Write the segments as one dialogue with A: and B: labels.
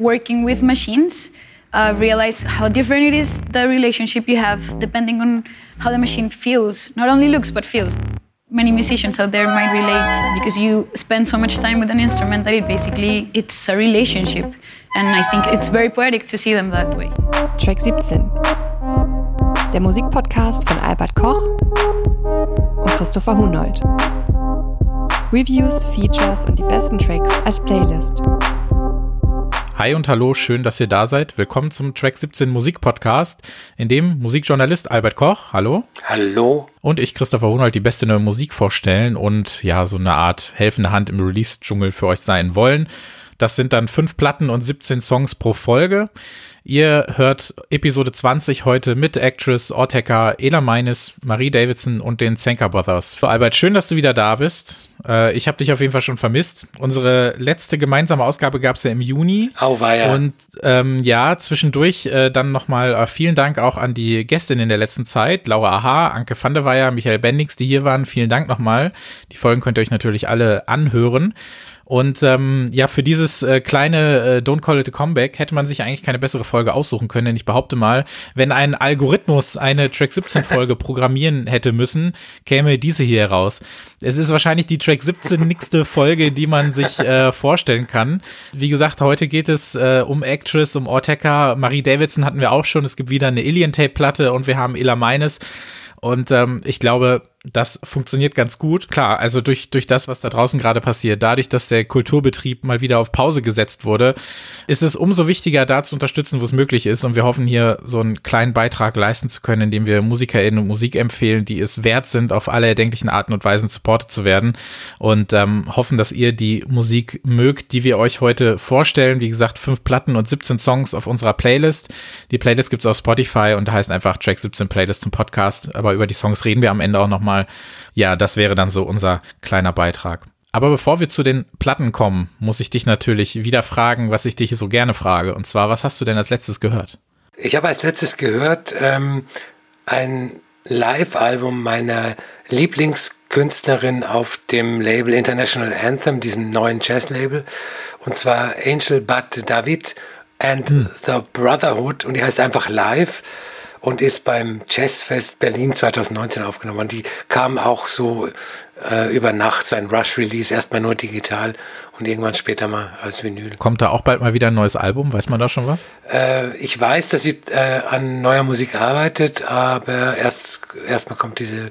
A: working with machines, uh, realize how different it is the relationship you have depending on how the machine feels, not only looks but feels. Many musicians out there might relate because you spend so much time with an instrument that it basically it's a relationship, and I think it's very poetic to see them that way.
B: Track 17. Der Musikpodcast von Albert Koch und Christopher Hunold. Reviews, Features und die besten Tracks als Playlist.
C: Hi und hallo, schön, dass ihr da seid. Willkommen zum Track 17 Musik Podcast, in dem Musikjournalist Albert Koch, hallo.
D: Hallo.
C: Und ich, Christopher Hunold, die beste neue Musik vorstellen und ja, so eine Art helfende Hand im Release-Dschungel für euch sein wollen. Das sind dann fünf Platten und 17 Songs pro Folge. Ihr hört Episode 20 heute mit Actress, Orteka, Ela Meines, Marie Davidson und den Zenker Brothers. Für Albert, schön, dass du wieder da bist. Äh, ich habe dich auf jeden Fall schon vermisst. Unsere letzte gemeinsame Ausgabe gab es ja im Juni.
D: Auweia.
C: Und ähm, ja, zwischendurch äh, dann nochmal äh, vielen Dank auch an die Gästinnen der letzten Zeit. Laura Aha, Anke van der Weyer, Michael Bendix, die hier waren. Vielen Dank nochmal. Die Folgen könnt ihr euch natürlich alle anhören. Und ähm, ja, für dieses äh, kleine äh, Don't Call It a Comeback hätte man sich eigentlich keine bessere Folge aussuchen können. Denn ich behaupte mal, wenn ein Algorithmus eine Track 17 Folge programmieren hätte müssen, käme diese hier heraus. Es ist wahrscheinlich die Track 17 nächste Folge, die man sich äh, vorstellen kann. Wie gesagt, heute geht es äh, um Actress, um Orteka. Marie Davidson hatten wir auch schon. Es gibt wieder eine Alien Tape Platte und wir haben Ella Meines. Und ähm, ich glaube, das funktioniert ganz gut. Klar, also durch, durch das, was da draußen gerade passiert, dadurch, dass der Kulturbetrieb mal wieder auf Pause gesetzt wurde, ist es umso wichtiger, da zu unterstützen, wo es möglich ist. Und wir hoffen hier so einen kleinen Beitrag leisten zu können, indem wir MusikerInnen und Musik empfehlen, die es wert sind, auf alle erdenklichen Arten und Weisen supportet zu werden. Und ähm, hoffen, dass ihr die Musik mögt, die wir euch heute vorstellen. Wie gesagt, fünf Platten und 17 Songs auf unserer Playlist. Die Playlist gibt's auf Spotify und da heißt einfach Track 17 Playlist zum Podcast. Aber über die Songs reden wir am Ende auch nochmal mal, ja, das wäre dann so unser kleiner Beitrag. Aber bevor wir zu den Platten kommen, muss ich dich natürlich wieder fragen, was ich dich so gerne frage. Und zwar, was hast du denn als letztes gehört?
D: Ich habe als letztes gehört ähm, ein Live-Album meiner Lieblingskünstlerin auf dem Label International Anthem, diesem neuen Jazz-Label. Und zwar Angel Bud David and hm. the Brotherhood. Und die heißt einfach Live und ist beim Jazzfest Berlin 2019 aufgenommen. Und die kam auch so äh, über Nacht, so ein Rush-Release, erstmal nur digital und irgendwann später mal als Vinyl.
C: Kommt da auch bald mal wieder ein neues Album? Weiß man da schon was?
D: Äh, ich weiß, dass sie äh, an neuer Musik arbeitet, aber erst erstmal kommt diese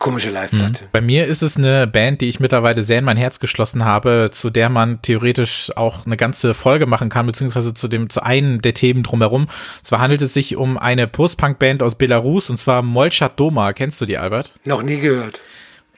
D: komische Live-Platte.
C: Mhm. Bei mir ist es eine Band, die ich mittlerweile sehr in mein Herz geschlossen habe, zu der man theoretisch auch eine ganze Folge machen kann, beziehungsweise zu dem, zu einem der Themen drumherum. Zwar handelt es sich um eine Post-Punk-Band aus Belarus, und zwar Molchat Doma. Kennst du die, Albert?
D: Noch nie gehört.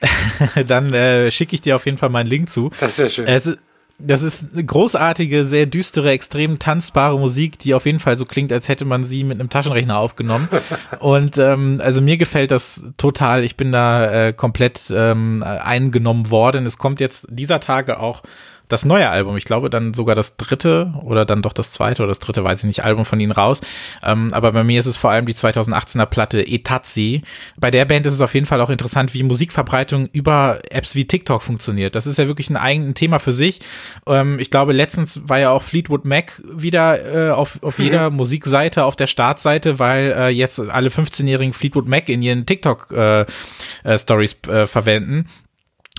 C: Dann äh, schicke ich dir auf jeden Fall meinen Link zu.
D: Das wäre schön.
C: Es, das ist eine großartige, sehr düstere, extrem tanzbare Musik, die auf jeden Fall so klingt, als hätte man sie mit einem Taschenrechner aufgenommen. Und ähm, also mir gefällt das total. Ich bin da äh, komplett ähm, eingenommen worden. Es kommt jetzt dieser Tage auch das neue Album, ich glaube dann sogar das dritte oder dann doch das zweite oder das dritte, weiß ich nicht, Album von ihnen raus. Ähm, aber bei mir ist es vor allem die 2018er Platte Etazi. Bei der Band ist es auf jeden Fall auch interessant, wie Musikverbreitung über Apps wie TikTok funktioniert. Das ist ja wirklich ein eigenes Thema für sich. Ähm, ich glaube, letztens war ja auch Fleetwood Mac wieder äh, auf, auf mhm. jeder Musikseite, auf der Startseite, weil äh, jetzt alle 15-jährigen Fleetwood Mac in ihren TikTok-Stories äh, äh, verwenden.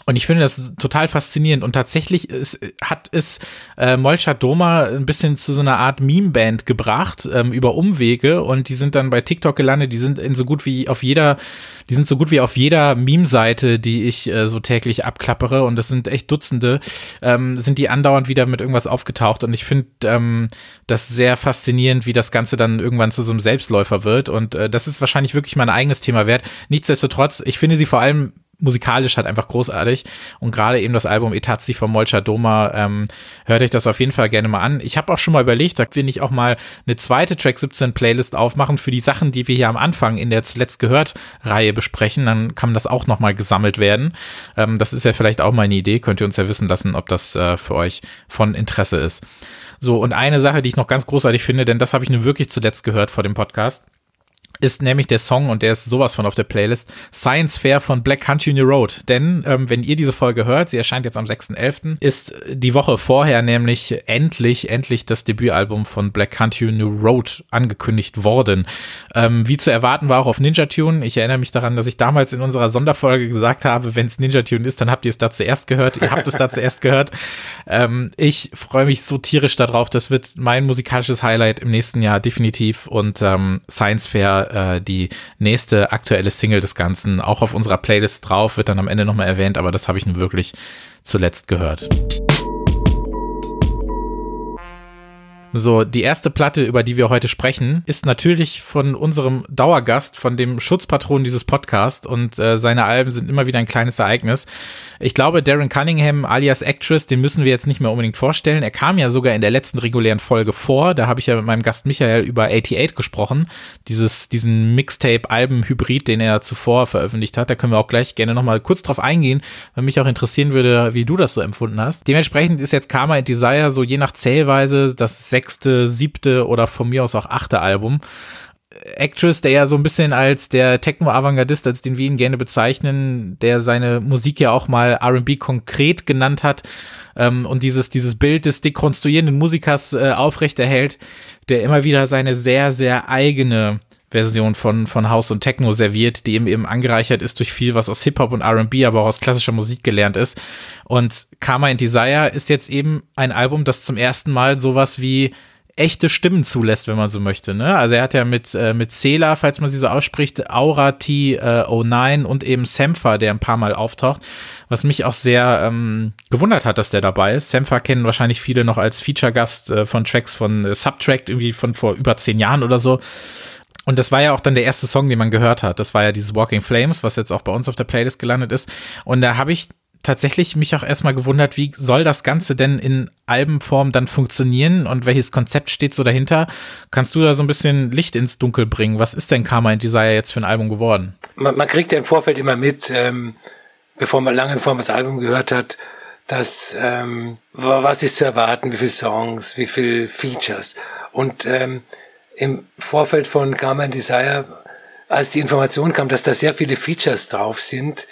C: Und ich finde das total faszinierend. Und tatsächlich ist, hat es äh, Molchat Doma ein bisschen zu so einer Art Meme-Band gebracht ähm, über Umwege. Und die sind dann bei TikTok gelandet. Die sind in so gut wie auf jeder, die sind so gut wie auf jeder Meme-Seite, die ich äh, so täglich abklappere. Und das sind echt Dutzende, ähm, sind die andauernd wieder mit irgendwas aufgetaucht. Und ich finde ähm, das sehr faszinierend, wie das Ganze dann irgendwann zu so einem Selbstläufer wird. Und äh, das ist wahrscheinlich wirklich mein eigenes Thema wert. Nichtsdestotrotz, ich finde sie vor allem musikalisch halt einfach großartig. Und gerade eben das Album Etazi von Molcha Doma, ähm, hört euch das auf jeden Fall gerne mal an. Ich habe auch schon mal überlegt, da will ich auch mal eine zweite Track 17 Playlist aufmachen für die Sachen, die wir hier am Anfang in der zuletzt gehört Reihe besprechen. Dann kann das auch nochmal gesammelt werden. Ähm, das ist ja vielleicht auch mal eine Idee. Könnt ihr uns ja wissen lassen, ob das äh, für euch von Interesse ist. So, und eine Sache, die ich noch ganz großartig finde, denn das habe ich nur wirklich zuletzt gehört vor dem Podcast ist nämlich der Song, und der ist sowas von auf der Playlist, Science Fair von Black Country New Road. Denn ähm, wenn ihr diese Folge hört, sie erscheint jetzt am 6.11., ist die Woche vorher nämlich endlich, endlich das Debütalbum von Black Country New Road angekündigt worden. Ähm, wie zu erwarten war auch auf Ninja Tune. Ich erinnere mich daran, dass ich damals in unserer Sonderfolge gesagt habe, wenn es Ninja Tune ist, dann habt ihr es da zuerst gehört. Ihr habt es da zuerst gehört. Ähm, ich freue mich so tierisch darauf. Das wird mein musikalisches Highlight im nächsten Jahr definitiv. Und ähm, Science Fair äh, die nächste aktuelle Single des Ganzen, auch auf unserer Playlist drauf, wird dann am Ende nochmal erwähnt, aber das habe ich nun wirklich zuletzt gehört. So, die erste Platte, über die wir heute sprechen, ist natürlich von unserem Dauergast, von dem Schutzpatron dieses Podcasts und äh, seine Alben sind immer wieder ein kleines Ereignis. Ich glaube, Darren Cunningham alias Actress, den müssen wir jetzt nicht mehr unbedingt vorstellen. Er kam ja sogar in der letzten regulären Folge vor. Da habe ich ja mit meinem Gast Michael über 88 gesprochen. Dieses, diesen Mixtape-Alben-Hybrid, den er zuvor veröffentlicht hat. Da können wir auch gleich gerne nochmal kurz drauf eingehen, weil mich auch interessieren würde, wie du das so empfunden hast. Dementsprechend ist jetzt Karma and Desire so je nach Zählweise das sechste, siebte oder von mir aus auch achte Album. Actress, der ja so ein bisschen als der Techno-Avantgardist, als den wir ihn gerne bezeichnen, der seine Musik ja auch mal R&B konkret genannt hat ähm, und dieses, dieses Bild des dekonstruierenden Musikers äh, aufrechterhält, der immer wieder seine sehr, sehr eigene Version von, von House und Techno serviert, die eben eben angereichert ist durch viel, was aus Hip-Hop und R&B, aber auch aus klassischer Musik gelernt ist. Und Karma and Desire ist jetzt eben ein Album, das zum ersten Mal sowas wie echte Stimmen zulässt, wenn man so möchte. Ne? Also er hat ja mit, äh, mit Cela, falls man sie so ausspricht, Aura T09 äh, und eben Sampha, der ein paar Mal auftaucht, was mich auch sehr ähm, gewundert hat, dass der dabei ist. Sampha kennen wahrscheinlich viele noch als Feature-Gast äh, von Tracks von äh, Subtract, irgendwie von vor über zehn Jahren oder so. Und das war ja auch dann der erste Song, den man gehört hat. Das war ja dieses Walking Flames, was jetzt auch bei uns auf der Playlist gelandet ist. Und da habe ich tatsächlich mich auch erstmal gewundert, wie soll das Ganze denn in Albenform dann funktionieren und welches Konzept steht so dahinter? Kannst du da so ein bisschen Licht ins Dunkel bringen? Was ist denn Karma in Desire jetzt für ein Album geworden?
D: Man, man kriegt ja im Vorfeld immer mit, ähm, bevor man lange bevor man das Album gehört hat, dass ähm, was ist zu erwarten, wie viele Songs, wie viele Features. Und ähm, im Vorfeld von Karma and Desire, als die Information kam, dass da sehr viele Features drauf sind,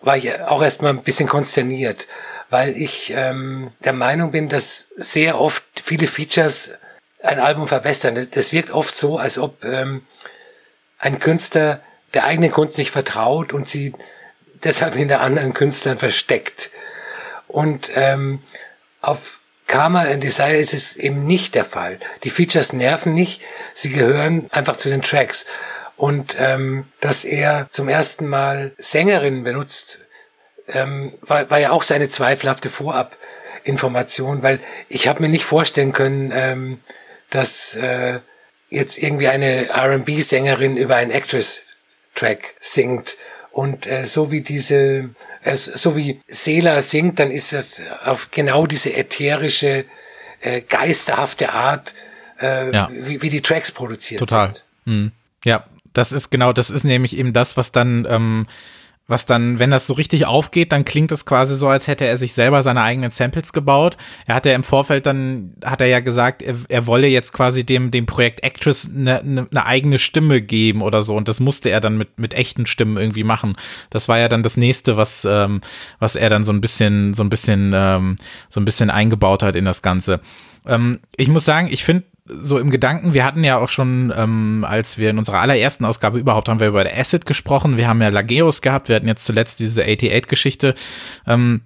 D: war ich auch erstmal ein bisschen konsterniert, weil ich ähm, der Meinung bin, dass sehr oft viele Features ein Album verwässern. Das, das wirkt oft so, als ob ähm, ein Künstler der eigenen Kunst nicht vertraut und sie deshalb hinter anderen Künstlern versteckt. Und ähm, auf Karma and Desire ist es eben nicht der Fall. Die Features nerven nicht, sie gehören einfach zu den Tracks. Und ähm, dass er zum ersten Mal Sängerinnen benutzt, ähm, war, war ja auch seine zweifelhafte Vorabinformation, weil ich habe mir nicht vorstellen können, ähm, dass äh, jetzt irgendwie eine R&B-Sängerin über einen Actress-Track singt und äh, so wie diese, äh, so wie Sela singt, dann ist das auf genau diese ätherische, äh, geisterhafte Art, äh, ja. wie, wie die Tracks produziert
C: Total.
D: sind.
C: Total. Mhm. Ja, das ist genau, das ist nämlich eben das, was dann ähm, was dann, wenn das so richtig aufgeht, dann klingt es quasi so, als hätte er sich selber seine eigenen Samples gebaut. Er hat ja im Vorfeld dann, hat er ja gesagt, er, er wolle jetzt quasi dem, dem Projekt Actress eine, eine, eine eigene Stimme geben oder so. Und das musste er dann mit, mit echten Stimmen irgendwie machen. Das war ja dann das nächste, was, ähm, was er dann so ein bisschen, so ein bisschen, ähm, so ein bisschen eingebaut hat in das Ganze. Ähm, ich muss sagen, ich finde so im Gedanken, wir hatten ja auch schon, ähm, als wir in unserer allerersten Ausgabe überhaupt haben wir über der Acid gesprochen, wir haben ja Lageos gehabt, wir hatten jetzt zuletzt diese 88-Geschichte. Ähm,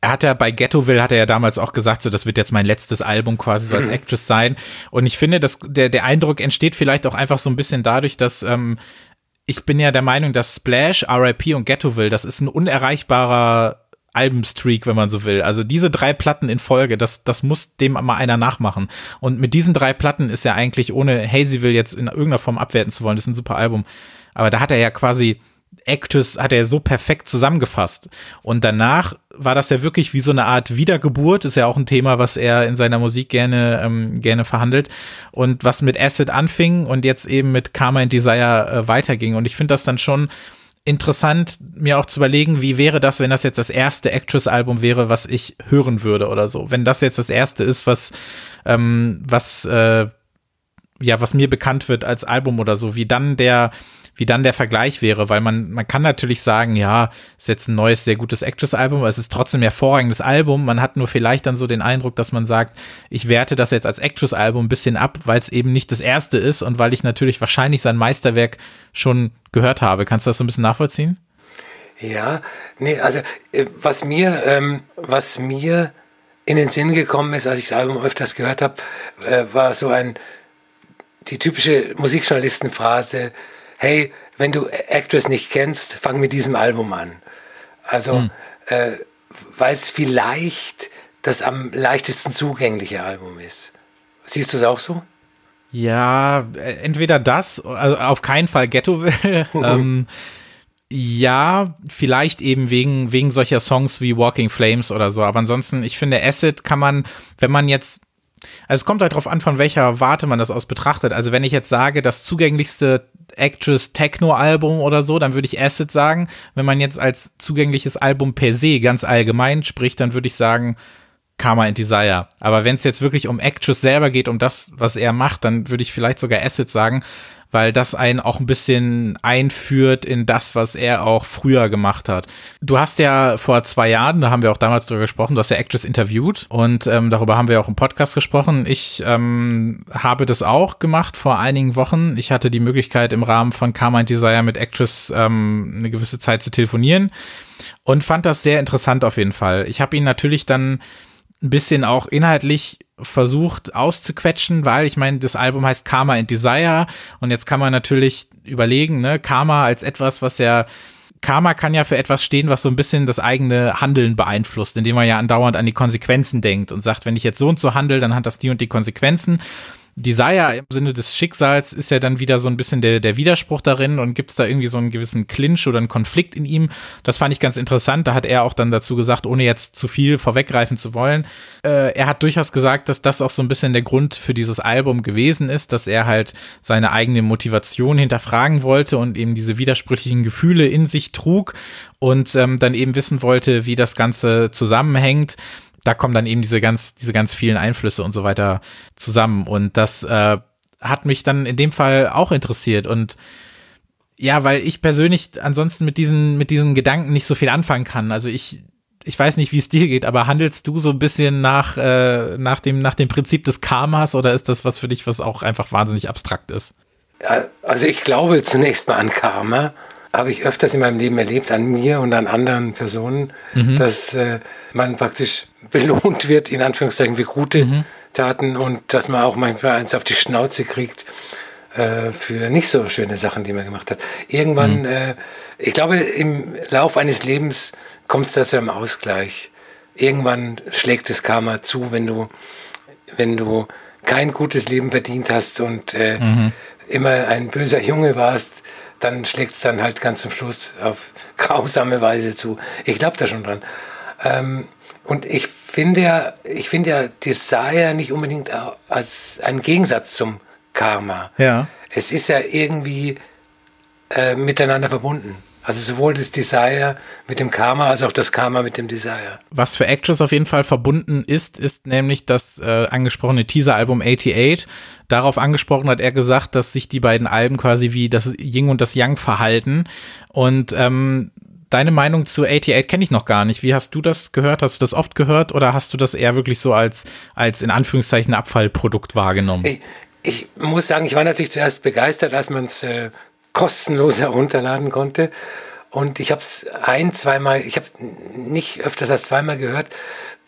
C: er hat ja bei Ghettoville hat er ja damals auch gesagt, so das wird jetzt mein letztes Album quasi so als mhm. Actress sein. Und ich finde, dass der, der Eindruck entsteht vielleicht auch einfach so ein bisschen dadurch, dass ähm, ich bin ja der Meinung, dass Splash, RIP und Ghettoville, das ist ein unerreichbarer Albumstreak, wenn man so will. Also diese drei Platten in Folge, das, das muss dem mal einer nachmachen. Und mit diesen drei Platten ist er eigentlich, ohne Hazyville jetzt in irgendeiner Form abwerten zu wollen, das ist ein super Album. Aber da hat er ja quasi Actus hat er so perfekt zusammengefasst. Und danach war das ja wirklich wie so eine Art Wiedergeburt, ist ja auch ein Thema, was er in seiner Musik gerne, ähm, gerne verhandelt. Und was mit Acid anfing und jetzt eben mit Karma and Desire äh, weiterging. Und ich finde das dann schon, interessant, mir auch zu überlegen, wie wäre das, wenn das jetzt das erste Actress-Album wäre, was ich hören würde oder so. Wenn das jetzt das erste ist, was, ähm, was, äh, ja, was mir bekannt wird als Album oder so, wie dann der, wie dann der Vergleich wäre, weil man, man kann natürlich sagen, ja, ist jetzt ein neues, sehr gutes Actress-Album, aber es ist trotzdem ein hervorragendes Album. Man hat nur vielleicht dann so den Eindruck, dass man sagt, ich werte das jetzt als Actress-Album ein bisschen ab, weil es eben nicht das erste ist und weil ich natürlich wahrscheinlich sein Meisterwerk schon gehört habe. Kannst du das so ein bisschen nachvollziehen?
D: Ja, nee, also äh, was mir, ähm, was mir in den Sinn gekommen ist, als ich das Album öfters gehört habe, äh, war so ein die typische Musikjournalistenphrase, hey, wenn du Actress nicht kennst, fang mit diesem Album an. Also, hm. äh, weil es vielleicht das am leichtesten zugängliche Album ist. Siehst du es auch so?
C: Ja, entweder das, also auf keinen Fall Ghetto will. ähm, ja, vielleicht eben wegen, wegen solcher Songs wie Walking Flames oder so. Aber ansonsten, ich finde, Acid kann man, wenn man jetzt also es kommt halt drauf an, von welcher Warte man das aus betrachtet. Also wenn ich jetzt sage, das zugänglichste Actress Techno-Album oder so, dann würde ich Acid sagen. Wenn man jetzt als zugängliches Album per se ganz allgemein spricht, dann würde ich sagen Karma and Desire. Aber wenn es jetzt wirklich um Actress selber geht, um das, was er macht, dann würde ich vielleicht sogar Acid sagen, weil das einen auch ein bisschen einführt in das, was er auch früher gemacht hat. Du hast ja vor zwei Jahren, da haben wir auch damals drüber gesprochen, du hast ja Actress interviewt und ähm, darüber haben wir auch im Podcast gesprochen. Ich ähm, habe das auch gemacht vor einigen Wochen. Ich hatte die Möglichkeit im Rahmen von Carmine Desire mit Actress ähm, eine gewisse Zeit zu telefonieren und fand das sehr interessant auf jeden Fall. Ich habe ihn natürlich dann ein bisschen auch inhaltlich versucht auszuquetschen, weil ich meine, das Album heißt Karma and Desire und jetzt kann man natürlich überlegen, ne, Karma als etwas, was ja Karma kann ja für etwas stehen, was so ein bisschen das eigene Handeln beeinflusst, indem man ja andauernd an die Konsequenzen denkt und sagt, wenn ich jetzt so und so handle, dann hat das die und die Konsequenzen. Desire im Sinne des Schicksals ist ja dann wieder so ein bisschen der, der Widerspruch darin und gibt es da irgendwie so einen gewissen Clinch oder einen Konflikt in ihm. Das fand ich ganz interessant. Da hat er auch dann dazu gesagt, ohne jetzt zu viel vorweggreifen zu wollen. Äh, er hat durchaus gesagt, dass das auch so ein bisschen der Grund für dieses Album gewesen ist, dass er halt seine eigene Motivation hinterfragen wollte und eben diese widersprüchlichen Gefühle in sich trug und ähm, dann eben wissen wollte, wie das Ganze zusammenhängt da kommen dann eben diese ganz, diese ganz vielen Einflüsse und so weiter zusammen. Und das äh, hat mich dann in dem Fall auch interessiert. Und ja, weil ich persönlich ansonsten mit diesen, mit diesen Gedanken nicht so viel anfangen kann. Also ich, ich weiß nicht, wie es dir geht, aber handelst du so ein bisschen nach, äh, nach, dem, nach dem Prinzip des Karmas oder ist das was für dich, was auch einfach wahnsinnig abstrakt ist?
D: Also ich glaube zunächst mal an Karma habe ich öfters in meinem Leben erlebt, an mir und an anderen Personen, mhm. dass äh, man praktisch belohnt wird, in Anführungszeichen, für gute mhm. Taten und dass man auch manchmal eins auf die Schnauze kriegt äh, für nicht so schöne Sachen, die man gemacht hat. Irgendwann, mhm. äh, ich glaube, im Lauf eines Lebens kommt es da zu einem Ausgleich. Irgendwann schlägt das Karma zu, wenn du, wenn du kein gutes Leben verdient hast und äh, mhm. immer ein böser Junge warst, dann schlägt es dann halt ganz zum Schluss auf grausame Weise zu. Ich glaube da schon dran. Ähm, und ich finde ja, ich finde ja Desire nicht unbedingt als ein Gegensatz zum Karma.
C: Ja.
D: Es ist ja irgendwie äh, miteinander verbunden. Also sowohl das Desire mit dem Karma als auch das Karma mit dem Desire.
C: Was für Actress auf jeden Fall verbunden ist, ist nämlich das äh, angesprochene Teaser-Album 88. Darauf angesprochen hat er gesagt, dass sich die beiden Alben quasi wie das Ying und das Yang verhalten. Und ähm, deine Meinung zu 88 kenne ich noch gar nicht. Wie hast du das gehört? Hast du das oft gehört oder hast du das eher wirklich so als, als in Anführungszeichen Abfallprodukt wahrgenommen?
D: Ich, ich muss sagen, ich war natürlich zuerst begeistert, als man es äh, kostenlos herunterladen konnte. Und ich habe es ein, zweimal, ich habe nicht öfters als zweimal gehört,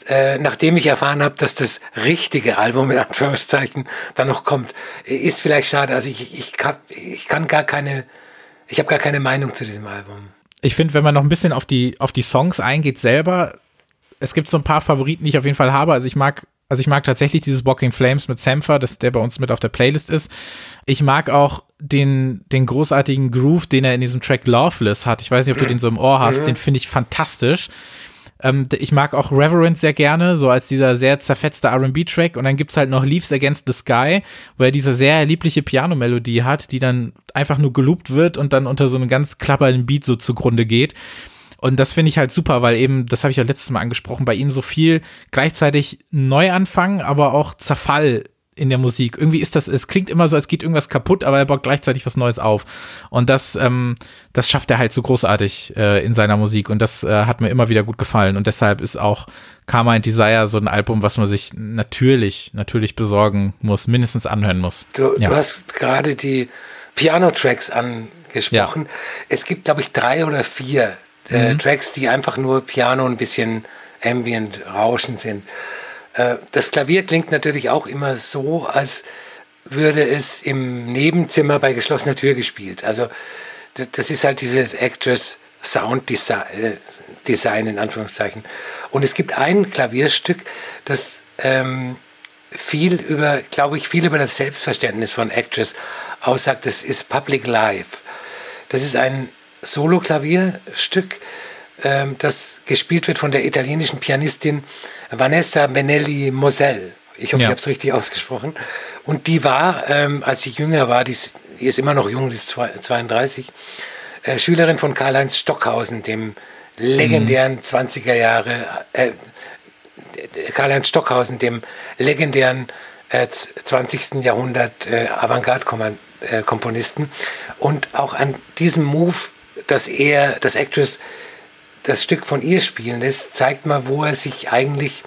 D: äh, nachdem ich erfahren habe, dass das richtige Album in Anführungszeichen dann noch kommt. Ist vielleicht schade. Also ich, ich, kann, ich kann gar keine, ich habe gar keine Meinung zu diesem Album.
C: Ich finde, wenn man noch ein bisschen auf die, auf die Songs eingeht selber, es gibt so ein paar Favoriten, die ich auf jeden Fall habe. Also ich mag also ich mag tatsächlich dieses Walking Flames mit Sampher, das der bei uns mit auf der Playlist ist. Ich mag auch den, den großartigen Groove, den er in diesem Track Loveless hat. Ich weiß nicht, ob du den so im Ohr hast. Mhm. Den finde ich fantastisch. Ähm, ich mag auch Reverend sehr gerne, so als dieser sehr zerfetzte R&B-Track. Und dann gibt's halt noch Leaves Against the Sky, wo er diese sehr liebliche Piano-Melodie hat, die dann einfach nur geloopt wird und dann unter so einem ganz klappernden Beat so zugrunde geht. Und das finde ich halt super, weil eben, das habe ich ja letztes Mal angesprochen, bei ihm so viel gleichzeitig Neuanfang, aber auch Zerfall in der Musik. Irgendwie ist das, es klingt immer so, als geht irgendwas kaputt, aber er baut gleichzeitig was Neues auf. Und das, ähm, das schafft er halt so großartig äh, in seiner Musik. Und das äh, hat mir immer wieder gut gefallen. Und deshalb ist auch Karma and Desire so ein Album, was man sich natürlich, natürlich besorgen muss, mindestens anhören muss.
D: Du, ja. du hast gerade die Piano-Tracks angesprochen. Ja. Es gibt, glaube ich, drei oder vier äh, mhm. Tracks, die einfach nur Piano ein bisschen ambient rauschen sind. Äh, das Klavier klingt natürlich auch immer so, als würde es im Nebenzimmer bei geschlossener Tür gespielt. Also das ist halt dieses Actress Sound äh, Design in Anführungszeichen. Und es gibt ein Klavierstück, das ähm, viel über, glaube ich, viel über das Selbstverständnis von Actress aussagt. Das ist Public Life. Das ist ein Solo-Klavierstück, das gespielt wird von der italienischen Pianistin Vanessa Benelli Moselle. Ich hoffe, ja. ich habe es richtig ausgesprochen. Und die war, ähm, als sie jünger war, die ist, die ist, immer noch jung, die ist 32, äh, Schülerin von Karl-Heinz Stockhausen, dem legendären mhm. 20er Jahre, äh, Karl-Heinz Stockhausen, dem legendären äh, 20. Jahrhundert äh, Avantgarde-Komponisten. Und auch an diesem Move, dass er, das Actress das Stück von ihr spielen lässt, zeigt mal, wo er sich eigentlich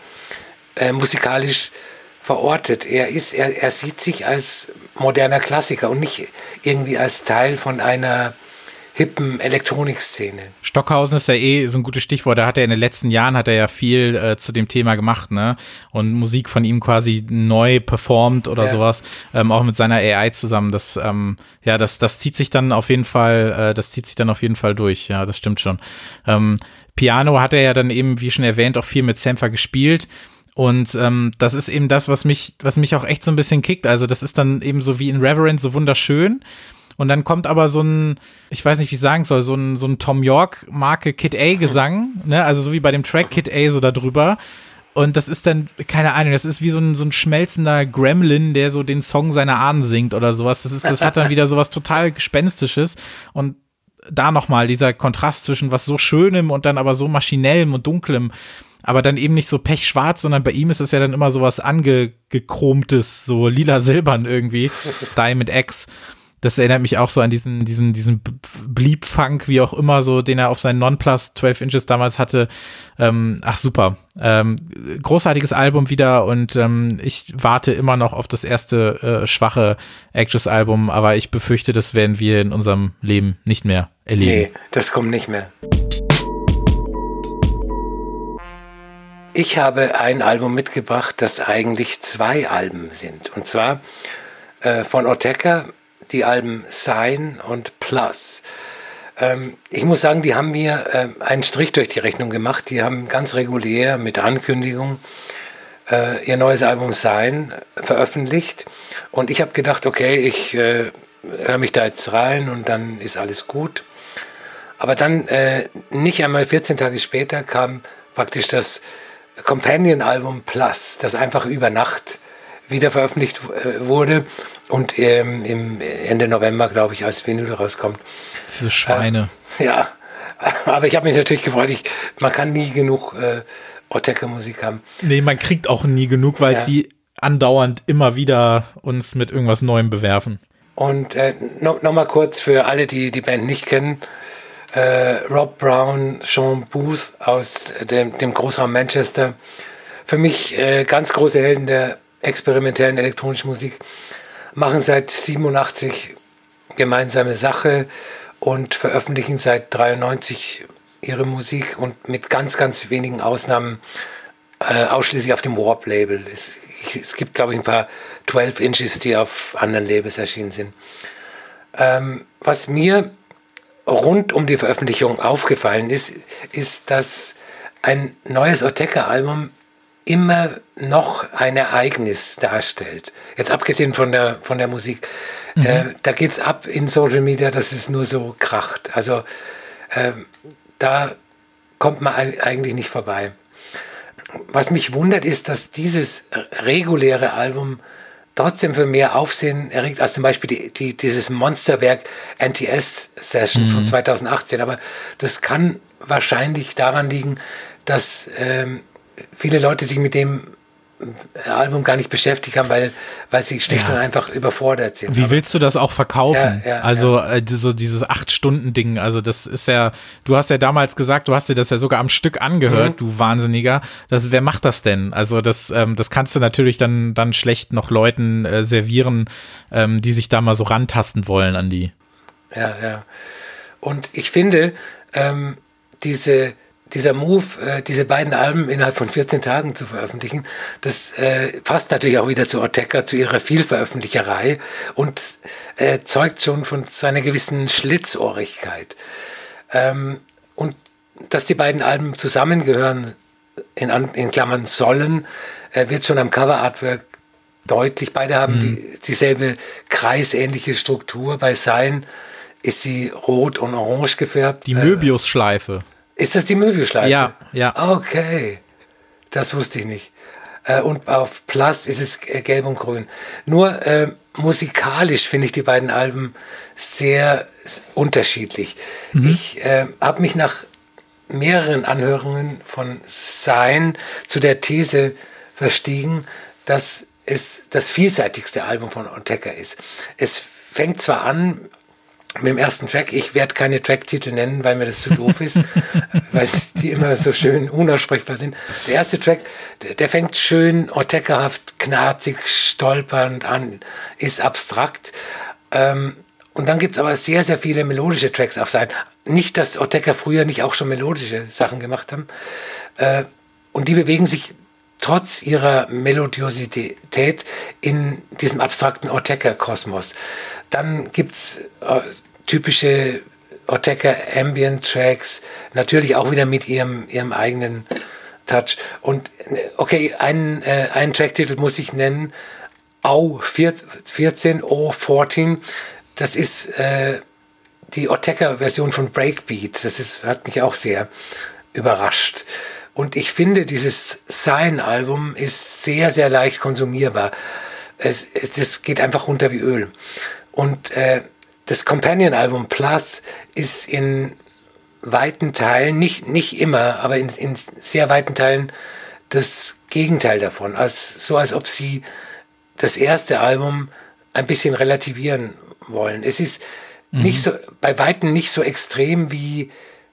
D: äh, musikalisch verortet. Er ist, er, er sieht sich als moderner Klassiker und nicht irgendwie als Teil von einer hippen Elektronikszene.
C: Stockhausen ist ja eh so ein gutes Stichwort. Da hat er in den letzten Jahren hat er ja viel äh, zu dem Thema gemacht, ne? Und Musik von ihm quasi neu performt oder ja. sowas, ähm, auch mit seiner AI zusammen. Das, ähm, ja, das, das zieht sich dann auf jeden Fall, äh, das zieht sich dann auf jeden Fall durch. Ja, das stimmt schon. Ähm, Piano hat er ja dann eben, wie schon erwähnt, auch viel mit Sampler gespielt. Und ähm, das ist eben das, was mich, was mich auch echt so ein bisschen kickt. Also das ist dann eben so wie in Reverend so wunderschön. Und dann kommt aber so ein, ich weiß nicht, wie ich sagen soll, so ein, so ein Tom York-Marke Kid A-Gesang, ne? Also so wie bei dem Track Kid A so da drüber. Und das ist dann, keine Ahnung, das ist wie so ein, so ein schmelzender Gremlin, der so den Song seiner Ahnen singt oder sowas. Das ist, das hat dann wieder sowas total Gespenstisches. Und da nochmal dieser Kontrast zwischen was so Schönem und dann aber so maschinellem und dunklem aber dann eben nicht so pechschwarz, sondern bei ihm ist es ja dann immer so was angechromtes, so lila-silbern irgendwie, Diamond X das erinnert mich auch so an diesen, diesen, diesen Bleep-Funk, wie auch immer, so, den er auf seinen Non-Plus 12 Inches damals hatte. Ähm, ach, super. Ähm, großartiges Album wieder und ähm, ich warte immer noch auf das erste äh, schwache Actress-Album, aber ich befürchte, das werden wir in unserem Leben nicht mehr erleben. Nee,
D: das kommt nicht mehr. Ich habe ein Album mitgebracht, das eigentlich zwei Alben sind. Und zwar äh, von Oteka die Alben Sign und Plus. Ähm, ich muss sagen, die haben mir äh, einen Strich durch die Rechnung gemacht. Die haben ganz regulär mit Ankündigung äh, ihr neues Album Sign veröffentlicht. Und ich habe gedacht, okay, ich äh, höre mich da jetzt rein und dann ist alles gut. Aber dann, äh, nicht einmal 14 Tage später, kam praktisch das Companion-Album Plus, das einfach über Nacht wieder veröffentlicht äh, wurde und ähm, im Ende November, glaube ich, als Vinyl rauskommt.
C: Diese Schweine.
D: Äh, ja, aber ich habe mich natürlich gefreut, ich, man kann nie genug äh, Otteke-Musik haben.
C: Nee, man kriegt auch nie genug, weil ja. sie andauernd immer wieder uns mit irgendwas Neuem bewerfen.
D: Und äh, noch, noch mal kurz für alle, die die Band nicht kennen. Äh, Rob Brown, Sean Booth aus dem, dem Großraum Manchester. Für mich äh, ganz große Helden der experimentellen elektronischen Musik, machen seit 87 gemeinsame Sache und veröffentlichen seit 93 ihre Musik und mit ganz, ganz wenigen Ausnahmen äh, ausschließlich auf dem Warp-Label. Es, es, gibt, glaube ich, ein paar 12 Inches, die auf anderen Labels erschienen sind. Ähm, was mir rund um die Veröffentlichung aufgefallen ist, ist, dass ein neues Oteka-Album immer noch ein Ereignis darstellt. Jetzt abgesehen von der, von der Musik. Mhm. Äh, da es ab in Social Media, dass es nur so kracht. Also äh, da kommt man eigentlich nicht vorbei. Was mich wundert, ist, dass dieses reguläre Album trotzdem für mehr Aufsehen erregt als zum Beispiel die, die, dieses Monsterwerk NTS Sessions mhm. von 2018. Aber das kann wahrscheinlich daran liegen, dass ähm, viele Leute sich mit dem Album gar nicht beschäftigt haben, weil, weil sie schlicht
C: Ja.
D: und einfach überfordert sind.
C: Wie
D: Aber-
C: willst du das auch verkaufen?
D: Ja, ja,
C: also Äh, so dieses Acht-Stunden-Ding, also das ist ja, du hast ja damals gesagt, du hast dir das ja sogar am Stück angehört,
D: Mhm.
C: du Wahnsinniger. Das, wer macht das denn? Also das, ähm, das kannst du natürlich dann, dann schlecht noch Leuten äh, servieren, ähm, die sich da mal so rantasten wollen an die.
D: Ja, ja. Und ich finde, ähm, diese, dieser Move, äh, diese beiden Alben innerhalb von 14 Tagen zu veröffentlichen, das äh, passt natürlich auch wieder zu Ortega, zu ihrer Vielveröffentlicherei und äh, zeugt schon von so einer gewissen Schlitzohrigkeit. Ähm, und dass die beiden Alben zusammengehören, in, An- in Klammern sollen, äh, wird schon am Cover-Artwork deutlich. Beide haben die, dieselbe kreisähnliche Struktur. Bei Sein ist sie rot und orange gefärbt.
C: Die
D: Äh,
C: Möbius-Schleife.
D: Ist das die Möbelschleife?
C: Ja, ja.
D: Okay, das wusste ich nicht. Äh, und auf Plus ist es äh, gelb und grün. Nur äh, musikalisch finde ich die beiden Alben sehr unterschiedlich. Ich äh, habe mich nach mehreren Anhörungen von Sein zu der These verstiegen, dass es das vielseitigste Album von Ortega ist. Es fängt zwar an mit dem ersten Track, ich werde keine Tracktitel nennen, weil mir das zu doof ist, weil die immer so schön unaussprechbar sind. Der erste Track, der, der fängt schön Ortega-haft, knarzig, stolpernd an, ist abstrakt. Ähm, und dann gibt's aber sehr, sehr viele melodische Tracks auf sein. Nicht, dass Ortega früher nicht auch schon melodische Sachen gemacht haben. Äh, und die bewegen sich trotz ihrer Melodiosität in diesem abstrakten Ortega-Kosmos. Dann gibt's äh, typische Ortega Ambient Tracks, natürlich auch wieder mit ihrem, ihrem eigenen Touch. Und äh, okay, einen, äh, einen Tracktitel muss ich nennen, Au 4, 14, O 14. Das ist äh, die Ortega-Version von Breakbeat. Das ist, hat mich auch sehr überrascht. Und ich finde, dieses Sign-Album ist sehr, sehr leicht konsumierbar. Es, es, das geht einfach runter wie Öl. Und äh, das Companion-Album Plus ist in weiten Teilen, nicht, nicht immer, aber in, in sehr weiten Teilen das Gegenteil davon. Als, so als ob sie das erste Album ein bisschen relativieren wollen. Es ist nicht so, bei Weitem nicht so extrem wie,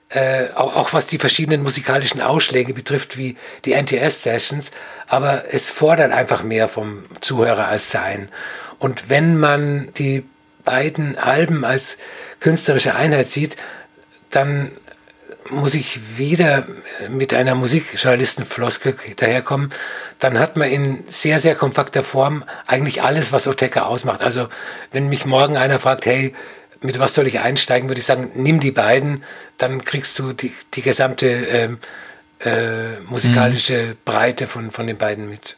D: äh, auch, auch was die verschiedenen musikalischen Ausschläge betrifft, wie die NTS-Sessions, aber es fordert einfach mehr vom Zuhörer als sein. Und wenn man die beiden Alben als künstlerische Einheit sieht, dann muss ich wieder mit einer Musikjournalistenfloskel daherkommen, dann hat man in sehr, sehr kompakter Form eigentlich alles, was Oteka ausmacht. Also wenn mich morgen einer fragt, hey, mit was soll ich einsteigen, würde ich sagen, nimm die beiden, dann kriegst du die, die gesamte ähm, äh, musikalische Breite von, von den beiden mit.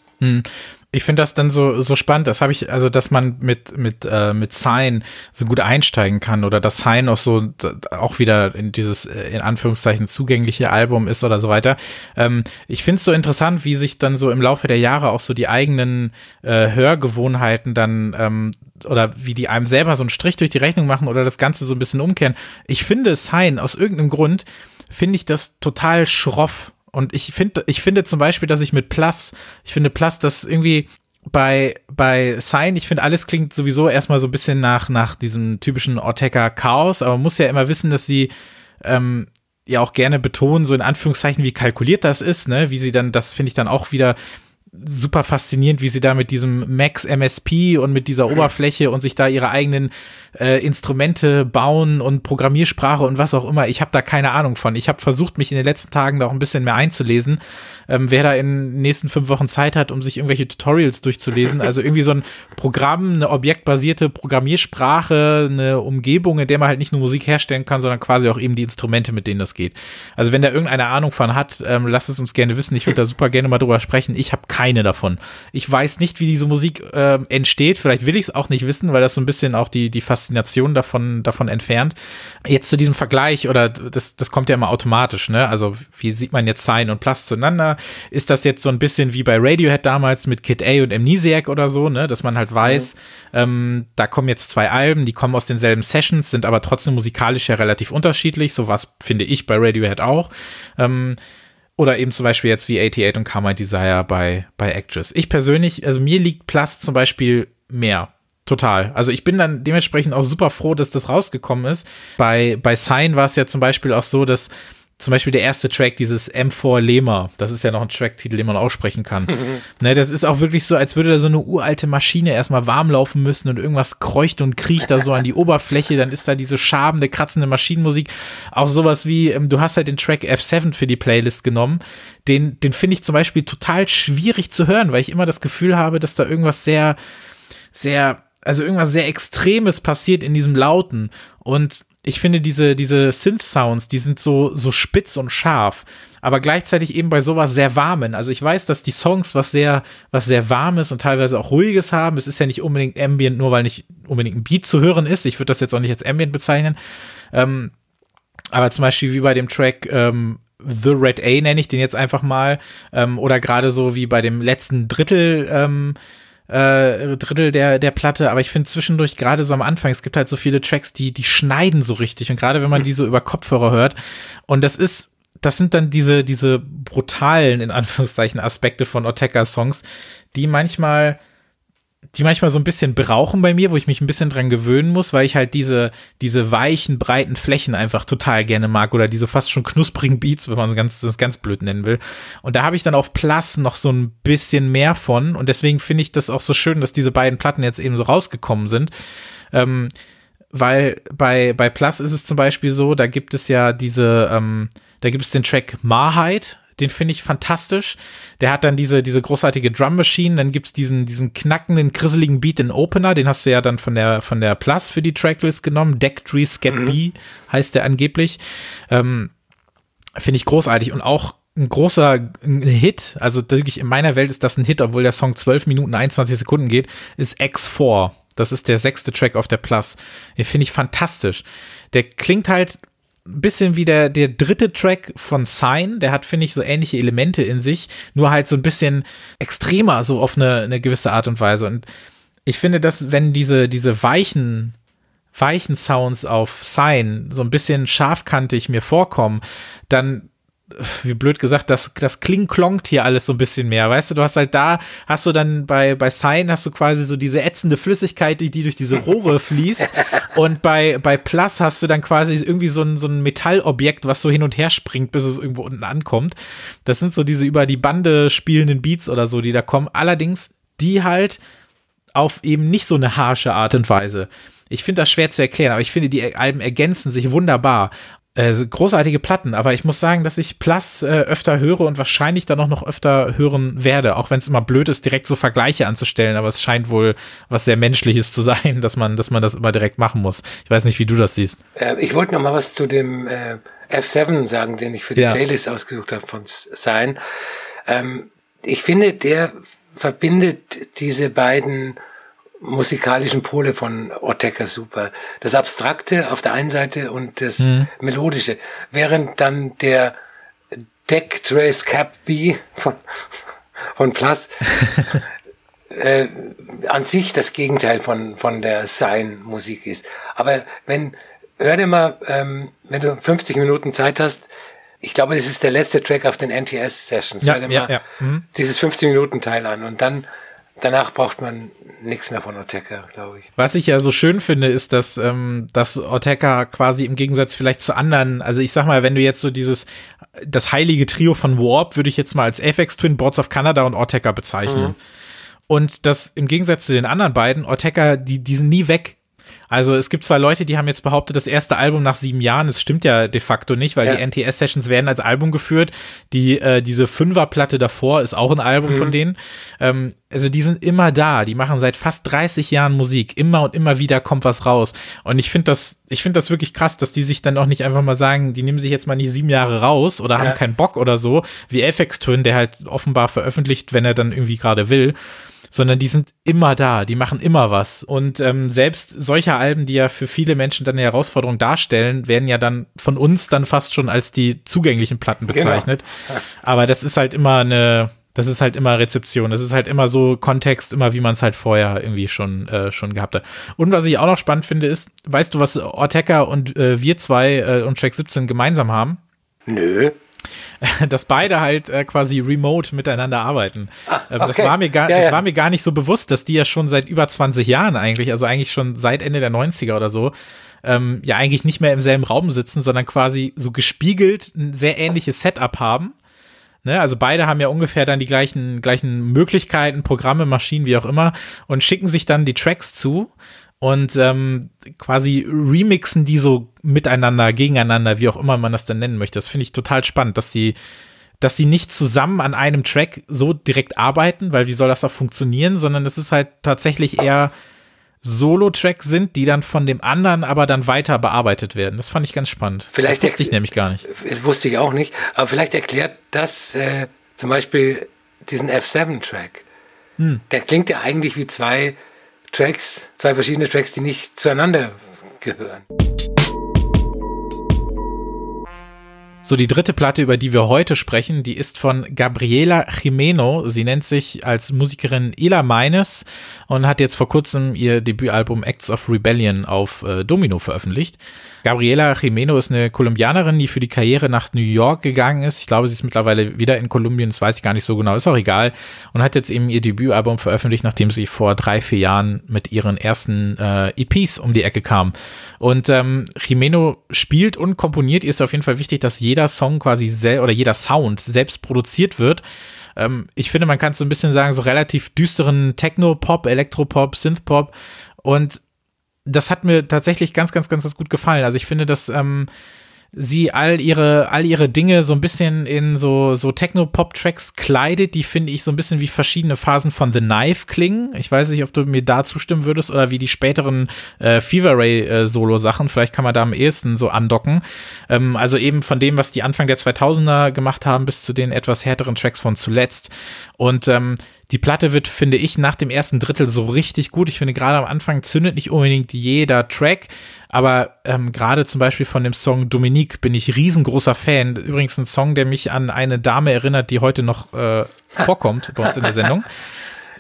C: Ich finde das dann so so spannend, das habe ich also, dass man mit mit äh, mit Sign so gut einsteigen kann oder dass Sign auch so auch wieder in dieses äh, in Anführungszeichen zugängliche Album ist oder so weiter. Ähm, ich finde es so interessant, wie sich dann so im Laufe der Jahre auch so die eigenen äh, Hörgewohnheiten dann ähm, oder wie die einem selber so einen Strich durch die Rechnung machen oder das Ganze so ein bisschen umkehren. Ich finde Sign aus irgendeinem Grund finde ich das total schroff. Und ich finde, ich finde zum Beispiel, dass ich mit Plus, ich finde Plus, das irgendwie bei, bei Sign, ich finde, alles klingt sowieso erstmal so ein bisschen nach, nach diesem typischen Ortega-Chaos, aber man muss ja immer wissen, dass sie ähm, ja auch gerne betonen, so in Anführungszeichen, wie kalkuliert das ist, ne? Wie sie dann, das finde ich dann auch wieder super faszinierend, wie sie da mit diesem Max MSP und mit dieser Oberfläche und sich da ihre eigenen äh, Instrumente bauen und Programmiersprache und was auch immer. Ich habe da keine Ahnung von. Ich habe versucht, mich in den letzten Tagen da auch ein bisschen mehr einzulesen. Ähm, wer da in den nächsten fünf Wochen Zeit hat, um sich irgendwelche Tutorials durchzulesen, also irgendwie so ein Programm, eine objektbasierte Programmiersprache, eine Umgebung, in der man halt nicht nur Musik herstellen kann, sondern quasi auch eben die Instrumente, mit denen das geht. Also wenn da irgendeine Ahnung von hat, ähm, lasst es uns gerne wissen. Ich würde da super gerne mal drüber sprechen. Ich habe keine davon. Ich weiß nicht, wie diese Musik äh, entsteht. Vielleicht will ich es auch nicht wissen, weil das so ein bisschen auch die, die Faszination davon, davon entfernt. Jetzt zu diesem Vergleich, oder das, das kommt ja immer automatisch, ne? Also wie sieht man jetzt Sign und Plus zueinander? Ist das jetzt so ein bisschen wie bei Radiohead damals mit Kid A und Amnesiac oder so, ne? Dass man halt weiß, ähm, da kommen jetzt zwei Alben, die kommen aus denselben Sessions, sind aber trotzdem musikalisch ja relativ unterschiedlich. So was finde ich bei Radiohead auch. Ähm, oder eben zum Beispiel jetzt wie 88 und Karma Desire bei, bei Actress. Ich persönlich, also mir liegt Plus zum Beispiel mehr. Total. Also ich bin dann dementsprechend auch super froh, dass das rausgekommen ist. Bei, bei Sign war es ja zum Beispiel auch so, dass zum Beispiel der erste Track, dieses M4 Lema, das ist ja noch ein Tracktitel, den man aussprechen kann. ne, das ist auch wirklich so, als würde da so eine uralte Maschine erstmal warm laufen müssen und irgendwas kreucht und kriecht da so an die Oberfläche, dann ist da diese schabende, kratzende Maschinenmusik. Auch sowas wie, ähm, du hast halt den Track F7 für die Playlist genommen. Den, den finde ich zum Beispiel total schwierig zu hören, weil ich immer das Gefühl habe, dass da irgendwas sehr, sehr, also irgendwas sehr Extremes passiert in diesem Lauten. Und ich finde diese, diese Synth-Sounds, die sind so, so spitz und scharf, aber gleichzeitig eben bei sowas sehr warmen. Also ich weiß, dass die Songs was sehr, was sehr warmes und teilweise auch ruhiges haben. Es ist ja nicht unbedingt Ambient, nur weil nicht unbedingt ein Beat zu hören ist. Ich würde das jetzt auch nicht als Ambient bezeichnen. Ähm, aber zum Beispiel wie bei dem Track ähm, The Red A nenne ich den jetzt einfach mal. Ähm, oder gerade so wie bei dem letzten Drittel ähm, äh, Drittel der, der Platte, aber ich finde zwischendurch gerade so am Anfang, es gibt halt so viele Tracks, die, die schneiden so richtig. Und gerade wenn man die so über Kopfhörer hört und das ist, das sind dann diese, diese brutalen, in Anführungszeichen, Aspekte von Oteka-Songs, die manchmal die manchmal so ein bisschen brauchen bei mir, wo ich mich ein bisschen dran gewöhnen muss, weil ich halt diese, diese weichen, breiten Flächen einfach total gerne mag oder diese fast schon knusprigen Beats, wenn man ganz, das ganz blöd nennen will. Und da habe ich dann auf Plus noch so ein bisschen mehr von und deswegen finde ich das auch so schön, dass diese beiden Platten jetzt eben so rausgekommen sind. Ähm, weil bei, bei Plus ist es zum Beispiel so, da gibt es ja diese, ähm, da gibt es den Track Marheit, den finde ich fantastisch. Der hat dann diese, diese großartige Drum Machine, dann gibt es diesen, diesen knackenden, grisseligen Beat in Opener, den hast du ja dann von der, von der Plus für die Tracklist genommen. Deck Tree Scat mhm. B heißt der angeblich. Ähm, finde ich großartig und auch ein großer Hit, also wirklich in meiner Welt ist das ein Hit, obwohl der Song 12 Minuten 21 Sekunden geht, ist X4. Das ist der sechste Track auf der Plus. Den finde ich fantastisch. Der klingt halt bisschen wie der, der dritte Track von Sign, der hat, finde ich, so ähnliche Elemente in sich, nur halt so ein bisschen extremer, so auf eine, eine gewisse Art und Weise. Und ich finde, dass, wenn diese, diese weichen, weichen Sounds auf Sign so ein bisschen scharfkantig mir vorkommen, dann wie blöd gesagt, das, das kling-klongt hier alles so ein bisschen mehr. Weißt du, du hast halt da, hast du dann bei, bei Sign hast du quasi so diese ätzende Flüssigkeit, die, die durch diese Rohre fließt. Und bei, bei Plus hast du dann quasi irgendwie so ein, so ein Metallobjekt, was so hin und her springt, bis es irgendwo unten ankommt. Das sind so diese über die Bande spielenden Beats oder so, die da kommen. Allerdings die halt auf eben nicht so eine harsche Art und Weise. Ich finde das schwer zu erklären, aber ich finde, die Alben ergänzen sich wunderbar. Äh, großartige Platten, aber ich muss sagen, dass ich Plus äh, öfter höre und wahrscheinlich dann auch noch öfter hören werde, auch wenn es immer blöd ist, direkt so Vergleiche anzustellen, aber es scheint wohl was sehr Menschliches zu sein, dass man, dass man das immer direkt machen muss. Ich weiß nicht, wie du das siehst.
D: Äh, ich wollte noch mal was zu dem äh, F7 sagen, den ich für die ja. Playlist ausgesucht habe von Sein. Ähm, ich finde, der verbindet diese beiden musikalischen Pole von Ortega super. Das Abstrakte auf der einen Seite und das mhm. Melodische. Während dann der Deck Trace Cap B von, von Plus äh, an sich das Gegenteil von, von der Sein-Musik ist. Aber wenn, hör dir mal, ähm, wenn du 50 Minuten Zeit hast, ich glaube, das ist der letzte Track auf den NTS-Sessions. Ja, hör dir ja, mal ja. Mhm. dieses 50 Minuten Teil an und dann danach braucht man nichts mehr von Ortega, glaube ich.
C: Was ich ja so schön finde, ist, dass, ähm, dass Ortega quasi im Gegensatz vielleicht zu anderen, also ich sag mal, wenn du jetzt so dieses, das heilige Trio von Warp würde ich jetzt mal als FX Twin, Boards of Canada und Ortega bezeichnen. Mhm. Und das im Gegensatz zu den anderen beiden, Ortega, die, die sind nie weg. Also es gibt zwar Leute, die haben jetzt behauptet, das erste Album nach sieben Jahren, das stimmt ja de facto nicht, weil ja. die NTS-Sessions werden als Album geführt. Die, äh, diese Fünferplatte davor ist auch ein Album mhm. von denen. Ähm, also die sind immer da, die machen seit fast 30 Jahren Musik. Immer und immer wieder kommt was raus. Und ich finde das, ich finde das wirklich krass, dass die sich dann auch nicht einfach mal sagen, die nehmen sich jetzt mal nicht sieben Jahre raus oder ja. haben keinen Bock oder so, wie FX Twin, der halt offenbar veröffentlicht, wenn er dann irgendwie gerade will sondern die sind immer da, die machen immer was. Und ähm, selbst solche Alben, die ja für viele Menschen dann eine Herausforderung darstellen, werden ja dann von uns dann fast schon als die zugänglichen Platten genau. bezeichnet. Genau. Aber das ist halt immer eine, das ist halt immer Rezeption. Das ist halt immer so Kontext, immer wie man es halt vorher irgendwie schon, äh, schon gehabt hat. Und was ich auch noch spannend finde, ist, weißt du, was Ortega und äh, wir zwei äh, und Track 17 gemeinsam haben?
D: Nö.
C: dass beide halt äh, quasi remote miteinander arbeiten.
D: Ah,
C: Ähm, Das
D: okay.
C: war mir gar,
D: Ja,
C: das
D: ja.
C: war mir gar nicht so bewusst, dass die ja schon seit über 20 Jahren eigentlich, also eigentlich schon seit Ende der 90er oder so, ähm, ja eigentlich nicht mehr im selben Raum sitzen, sondern quasi so gespiegelt ein sehr ähnliches Setup haben. Ne, also beide haben ja ungefähr dann die gleichen, gleichen Möglichkeiten, Programme, Maschinen, wie auch immer, und schicken sich dann die Tracks zu und ähm, quasi remixen die so miteinander, gegeneinander, wie auch immer man das dann nennen möchte. Das finde ich total spannend, dass die, dass die nicht zusammen an einem Track so direkt arbeiten, weil wie soll das auch funktionieren, sondern es ist halt tatsächlich eher Solo-Tracks sind, die dann von dem anderen aber dann weiter bearbeitet werden. Das fand ich ganz spannend.
D: Vielleicht
C: das wusste ich nämlich gar nicht.
D: Das wusste ich auch nicht, aber vielleicht erklärt das äh, zum Beispiel diesen F7-Track.
C: Hm.
D: Der klingt ja eigentlich wie zwei Tracks, zwei verschiedene Tracks, die nicht zueinander gehören.
C: So, die dritte Platte, über die wir heute sprechen, die ist von Gabriela Jimeno. Sie nennt sich als Musikerin Ila Meines und hat jetzt vor kurzem ihr Debütalbum Acts of Rebellion auf äh, Domino veröffentlicht. Gabriela Jimeno ist eine Kolumbianerin, die für die Karriere nach New York gegangen ist. Ich glaube, sie ist mittlerweile wieder in Kolumbien, das weiß ich gar nicht so genau, ist auch egal. Und hat jetzt eben ihr Debütalbum veröffentlicht, nachdem sie vor drei, vier Jahren mit ihren ersten äh, EPs um die Ecke kam. Und ähm, Jimeno spielt und komponiert. Ihr ist auf jeden Fall wichtig, dass jeder Song quasi sel oder jeder Sound selbst produziert wird. Ähm, ich finde, man kann es so ein bisschen sagen, so relativ düsteren Techno-Pop, Elektropop, Synth-Pop. Und das hat mir tatsächlich ganz, ganz, ganz, ganz gut gefallen. Also ich finde, dass ähm, sie all ihre, all ihre Dinge so ein bisschen in so, so Techno-Pop-Tracks kleidet, die finde ich so ein bisschen wie verschiedene Phasen von The Knife klingen. Ich weiß nicht, ob du mir da zustimmen würdest oder wie die späteren äh, Fever Ray äh. Vielleicht kann man da am ehesten so andocken. Ähm, also eben von dem, was die Anfang der 2000er gemacht haben, bis zu den etwas härteren Tracks von zuletzt. Und ähm, die Platte wird, finde ich, nach dem ersten Drittel so richtig gut. Ich finde, gerade am Anfang zündet nicht unbedingt jeder Track, aber ähm, gerade zum Beispiel von dem Song Dominique bin ich riesengroßer Fan. Übrigens ein Song, der mich an eine Dame erinnert, die heute noch äh, vorkommt bei uns in der Sendung.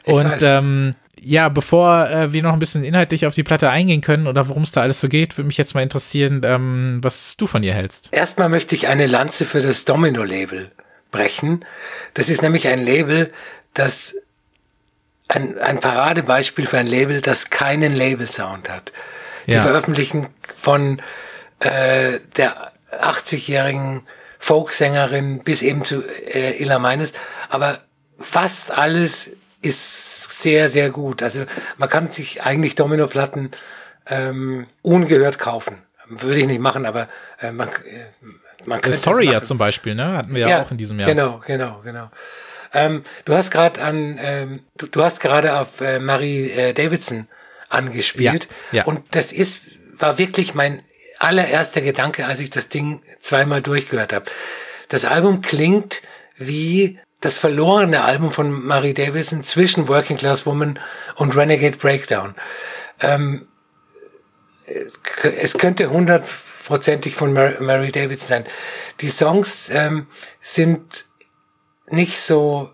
C: Und ähm, ja, bevor äh, wir noch ein bisschen inhaltlich auf die Platte eingehen können oder worum es da alles so geht, würde mich jetzt mal interessieren, ähm, was du von ihr hältst.
D: Erstmal möchte ich eine Lanze für das Domino-Label brechen. Das ist nämlich ein Label, das ein, ein Paradebeispiel für ein Label, das keinen Label-Sound hat. Die
C: Ja.
D: veröffentlichen von äh, der 80-jährigen Folksängerin bis eben zu äh, Illa Meines, aber fast alles ist sehr, sehr gut. Also man kann sich eigentlich Domino-Platten ähm, ungehört kaufen. Würde ich nicht machen, aber äh, man, äh, man könnte es
C: Sorry ja zum Beispiel, ne? Hatten wir ja, auch in diesem Jahr.
D: Genau, genau, genau. Ähm, du hast gerade an, ähm, du, du hast gerade auf äh, Marie äh, Davidson angespielt.
C: Ja, ja.
D: Und das ist, war wirklich mein allererster Gedanke, als ich das Ding zweimal durchgehört habe. Das Album klingt wie das verlorene Album von Marie Davidson zwischen Working Class Woman und Renegade Breakdown. Ähm, es könnte hundertprozentig von Mar Mary Davidson sein. Die Songs ähm, sind nicht so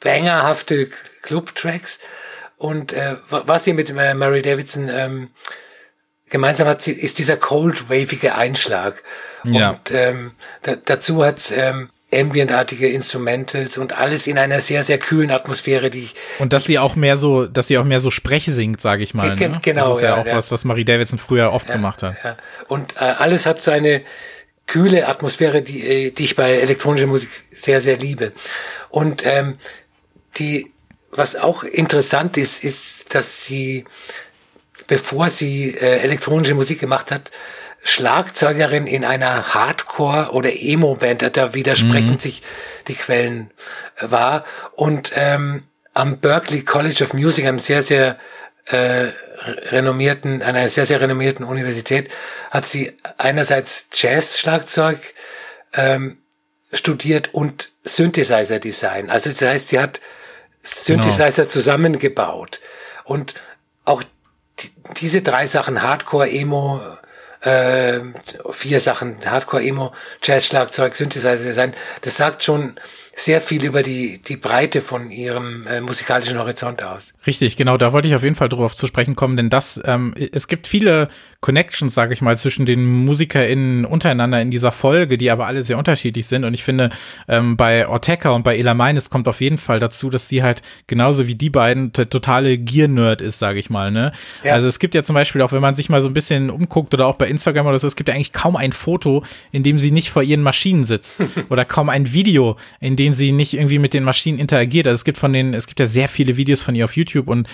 D: bangerhafte Club-Tracks und äh, wa- was sie mit äh, Mary Davidson ähm, gemeinsam hat, ist dieser cold-wavige Einschlag.
C: Ja.
D: Und ähm, da, dazu hat ähm, ambientartige Instrumentals und alles in einer sehr, sehr kühlen Atmosphäre, die ich
C: Und dass sie auch mehr so, dass sie auch mehr so Sprech singt, sage ich mal.
D: Ge-
C: Ne?
D: genau,
C: Das ist ja,
D: ja,
C: auch
D: ja.
C: was, was Marie Davidson früher oft gemacht hat.
D: Ja. Und äh, alles hat so eine kühle Atmosphäre, die, äh, die ich bei elektronischer Musik sehr, sehr liebe. Und ähm, die, was auch interessant ist, ist, dass sie, bevor sie äh, elektronische Musik gemacht hat, Schlagzeugerin in einer Hardcore- oder Emo-Band, da widersprechen sich die Quellen, äh, war. Und ähm, am Berklee College of Music, einem sehr, sehr äh, renommierten, einer sehr, sehr renommierten Universität, hat sie einerseits Jazz-Schlagzeug ähm, studiert und Synthesizer-Design. Also das heißt, sie hat Synthesizer zusammengebaut. Und auch die, diese drei Sachen, Hardcore, Emo, äh, vier Sachen, Hardcore, Emo, Jazz, Schlagzeug, Synthesizer Design, das sagt schon sehr viel über die, die Breite von ihrem äh, musikalischen Horizont aus.
C: Richtig, genau, da wollte ich auf jeden Fall drauf zu sprechen kommen, denn das, ähm, es gibt viele Connections, sage ich mal, zwischen den MusikerInnen untereinander in dieser Folge, die aber alle sehr unterschiedlich sind. Und ich finde, ähm, bei Ortega und bei Ela Meines kommt auf jeden Fall dazu, dass sie halt genauso wie die beiden totale Gear-Nerd ist, sage ich mal. Ne? Ja. Also es gibt ja zum Beispiel auch, wenn man sich mal so ein bisschen umguckt oder auch bei Instagram oder so, es gibt ja eigentlich kaum ein Foto, in dem sie nicht vor ihren Maschinen sitzt. oder kaum ein Video, in dem sie nicht irgendwie mit den Maschinen interagiert. Also es gibt von den, es gibt ja sehr viele Videos von ihr auf YouTube und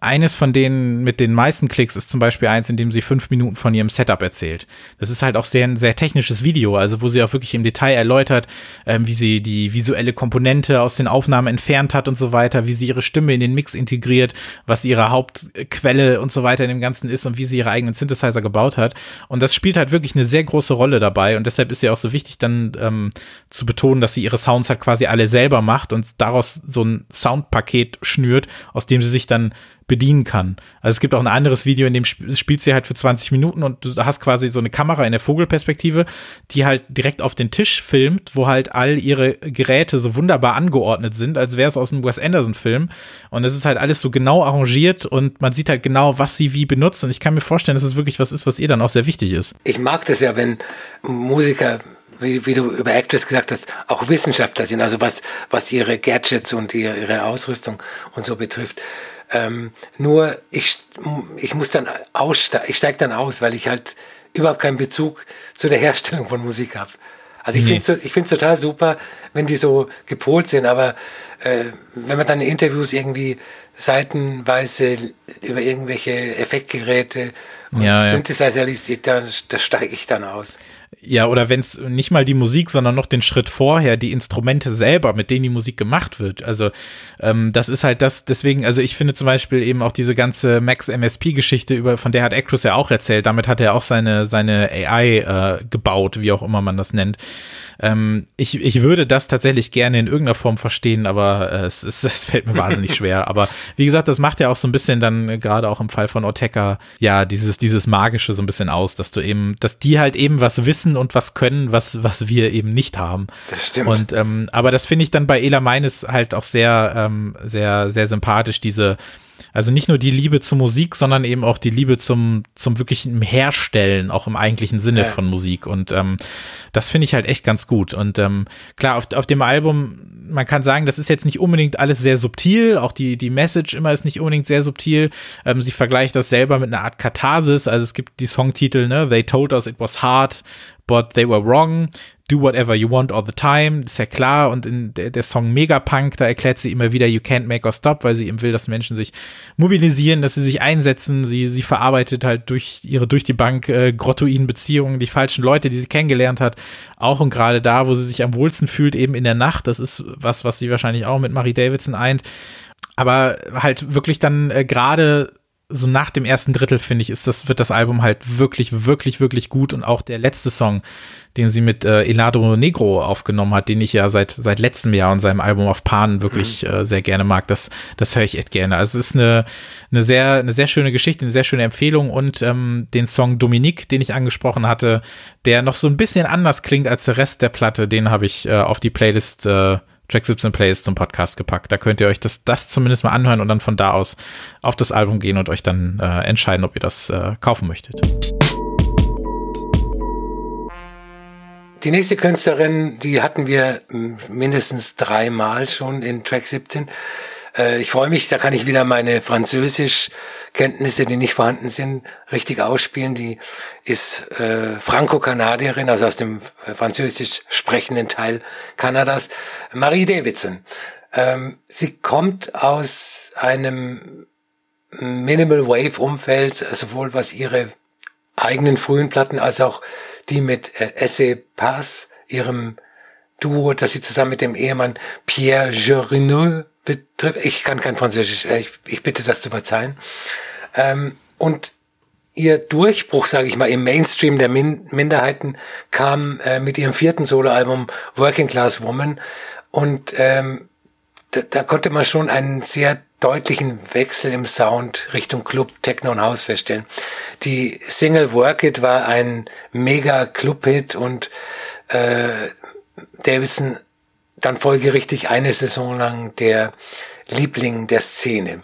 C: eines von denen mit den meisten Klicks ist zum Beispiel eins, in dem sie fünf Minuten von ihrem Setup erzählt. Das ist halt auch sehr ein sehr technisches Video, also wo sie auch wirklich im Detail erläutert, ähm, wie sie die visuelle Komponente aus den Aufnahmen entfernt hat und so weiter, wie sie ihre Stimme in den Mix integriert, was ihre Hauptquelle und so weiter in dem Ganzen ist und wie sie ihre eigenen Synthesizer gebaut hat. Und das spielt halt wirklich eine sehr große Rolle dabei und deshalb ist ja auch so wichtig, dann ähm, zu betonen, dass sie ihre Sounds halt quasi alle selber macht und daraus so ein Soundpaket schnürt, aus dem sie sich dann bedienen kann. Also es gibt auch ein anderes Video, in dem sp spielt sie halt für 20 Minuten und du hast quasi so eine Kamera in der Vogelperspektive, die halt direkt auf den Tisch filmt, wo halt all ihre Geräte so wunderbar angeordnet sind, als wäre es aus einem Wes Anderson Film. Und es ist halt alles so genau arrangiert und man sieht halt genau, was sie wie benutzt. Und ich kann mir vorstellen, dass es wirklich was ist, was ihr dann auch sehr wichtig ist.
D: Ich mag das ja, wenn Musiker wie, wie, du über Actress gesagt hast, auch Wissenschaftler sind, also was, was ihre Gadgets und ihre, ihre Ausrüstung und so betrifft. Ähm, nur ich, ich muss dann aussteigen, ich steige dann aus, weil ich halt überhaupt keinen Bezug zu der Herstellung von Musik habe. Also ich nee. finde es ich find's total super, wenn die so gepolt sind, aber äh, wenn man dann in Interviews irgendwie seitenweise über irgendwelche Effektgeräte und ja, Synthesizer liest, da, da steige ich dann aus.
C: Ja, oder wenn es nicht mal die Musik, sondern noch den Schritt vorher, die Instrumente selber, mit denen die Musik gemacht wird. Also ähm, das ist halt das, deswegen, also ich finde zum Beispiel eben auch diese ganze Max MSP-Geschichte, über, von der hat Actress ja auch erzählt, damit hat er auch seine, seine AI äh, gebaut, wie auch immer man das nennt. Ähm, ich, ich würde das tatsächlich gerne in irgendeiner Form verstehen, aber äh, es, es, es fällt mir wahnsinnig schwer. Aber wie gesagt, das macht ja auch so ein bisschen dann, äh, gerade auch im Fall von Ortega, ja, dieses, dieses Magische so ein bisschen aus, dass du eben, dass die halt eben was wissen und was können, was, was wir eben nicht haben.
D: Das stimmt.
C: Und ähm, aber das finde ich dann bei Ela Meines halt auch sehr, ähm, sehr, sehr sympathisch, diese also nicht nur die Liebe zur Musik, sondern eben auch die Liebe zum, zum wirklichen Herstellen, auch im eigentlichen Sinne ja. von Musik. Und ähm, das finde ich halt echt ganz gut. Und ähm, klar, auf, auf dem Album, man kann sagen, das ist jetzt nicht unbedingt alles sehr subtil. Auch die, die Message immer ist nicht unbedingt sehr subtil. Ähm, sie vergleicht das selber mit einer Art Katharsis. Also es gibt die Songtitel, ne? They told us it was hard, but they were wrong do whatever you want all the time, ist ja klar. Und in der, der Song Megapunk, da erklärt sie immer wieder, you can't make or stop, weil sie eben will, dass Menschen sich mobilisieren, dass sie sich einsetzen. Sie, sie verarbeitet halt durch ihre durch die Bank äh, grottoiden Beziehungen, die falschen Leute, die sie kennengelernt hat. Auch und gerade da, wo sie sich am wohlsten fühlt, eben in der Nacht. Das ist was, was sie wahrscheinlich auch mit Marie Davidson eint. Aber halt wirklich dann äh, gerade so nach dem ersten Drittel finde ich, ist das, wird das Album halt wirklich, wirklich, wirklich gut und auch der letzte Song, den sie mit äh, Elado Negro aufgenommen hat, den ich ja seit, seit letztem Jahr und seinem Album auf Pan wirklich mhm. äh, sehr gerne mag, das, das höre ich echt gerne. Also es ist eine, eine sehr, eine sehr schöne Geschichte, eine sehr schöne Empfehlung und ähm, den Song Dominique, den ich angesprochen hatte, der noch so ein bisschen anders klingt als der Rest der Platte, den habe ich äh, auf die Playlist äh, Track 17 Plays zum Podcast gepackt. Da könnt ihr euch das, das zumindest mal anhören und dann von da aus auf das Album gehen und euch dann äh, entscheiden, ob ihr das äh, kaufen möchtet.
D: Die nächste Künstlerin, die hatten wir mindestens dreimal schon in Track 17. Äh, ich freue mich, da kann ich wieder meine Französischkenntnisse, die nicht vorhanden sind, richtig ausspielen. Die ist äh, Franco-Kanadierin, also aus dem äh, französisch sprechenden Teil Kanadas, Marie Davidson. Ähm, sie kommt aus einem Minimal Wave Umfeld, sowohl was ihre eigenen frühen Platten als auch die mit äh, Esse Pass, ihrem Duo, das sie zusammen mit dem Ehemann Pierre Jerineux betrifft. Ich kann kein Französisch, äh, ich, ich bitte das zu verzeihen. Ähm, und ihr Durchbruch, sage ich mal, im Mainstream der Min Minderheiten kam äh, mit ihrem vierten Soloalbum Working Class Woman. Und ähm, da, da konnte man schon einen sehr deutlichen Wechsel im Sound Richtung Club, Techno und House feststellen. Die Single Work It war ein mega Club-Hit und äh, Davidson dann folgerichtig eine Saison lang der Liebling der Szene.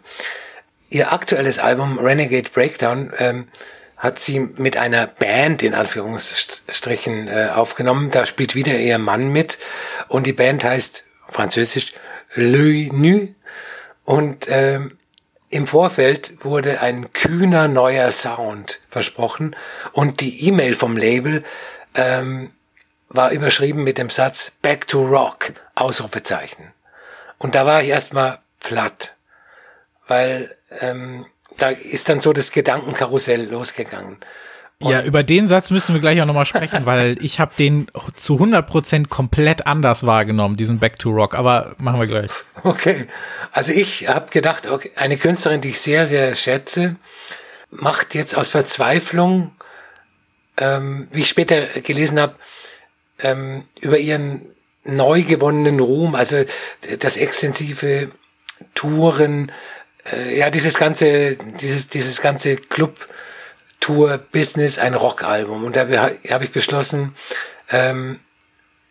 D: Ihr aktuelles Album Renegade Breakdown ähm, hat sie mit einer Band in Anführungsstrichen äh, aufgenommen. Da spielt wieder ihr Mann mit und die Band heißt französisch Le Nu und ähm, im Vorfeld wurde ein kühner neuer Sound versprochen und die E-Mail vom Label ähm, war überschrieben mit dem Satz Back to Rock, Ausrufezeichen. Und da war ich erstmal platt, weil ähm, da ist dann so das Gedankenkarussell losgegangen.
C: Und ja, über den Satz müssen wir gleich auch nochmal sprechen, weil ich habe den zu 100% komplett anders wahrgenommen, diesen Back to Rock, aber machen wir gleich.
D: Okay, also ich habe gedacht, okay, eine Künstlerin, die ich sehr, sehr schätze, macht jetzt aus Verzweiflung, ähm, wie ich später gelesen habe, ähm, über ihren neu gewonnenen Ruhm, also das extensive Touren, äh, ja, dieses ganze, dieses, dieses ganze Club-Tour-Business ein Rockalbum. Und da habe ich beschlossen, ähm,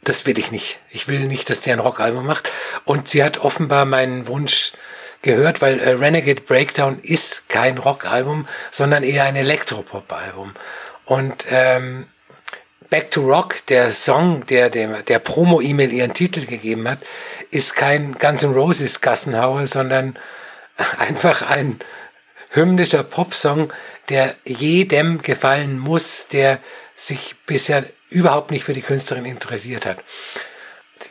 D: das will ich nicht. Ich will nicht, dass sie ein Rockalbum macht. Und sie hat offenbar meinen Wunsch gehört, weil äh, Renegade Breakdown ist kein Rockalbum, sondern eher ein Elektropop-Album. Und ähm, Back to Rock, der Song, der dem, der Promo-E-Mail ihren Titel gegeben hat, ist kein Guns N' Roses Gassenhauer, sondern einfach ein hymnischer Popsong, der jedem gefallen muss, der sich bisher überhaupt nicht für die Künstlerin interessiert hat.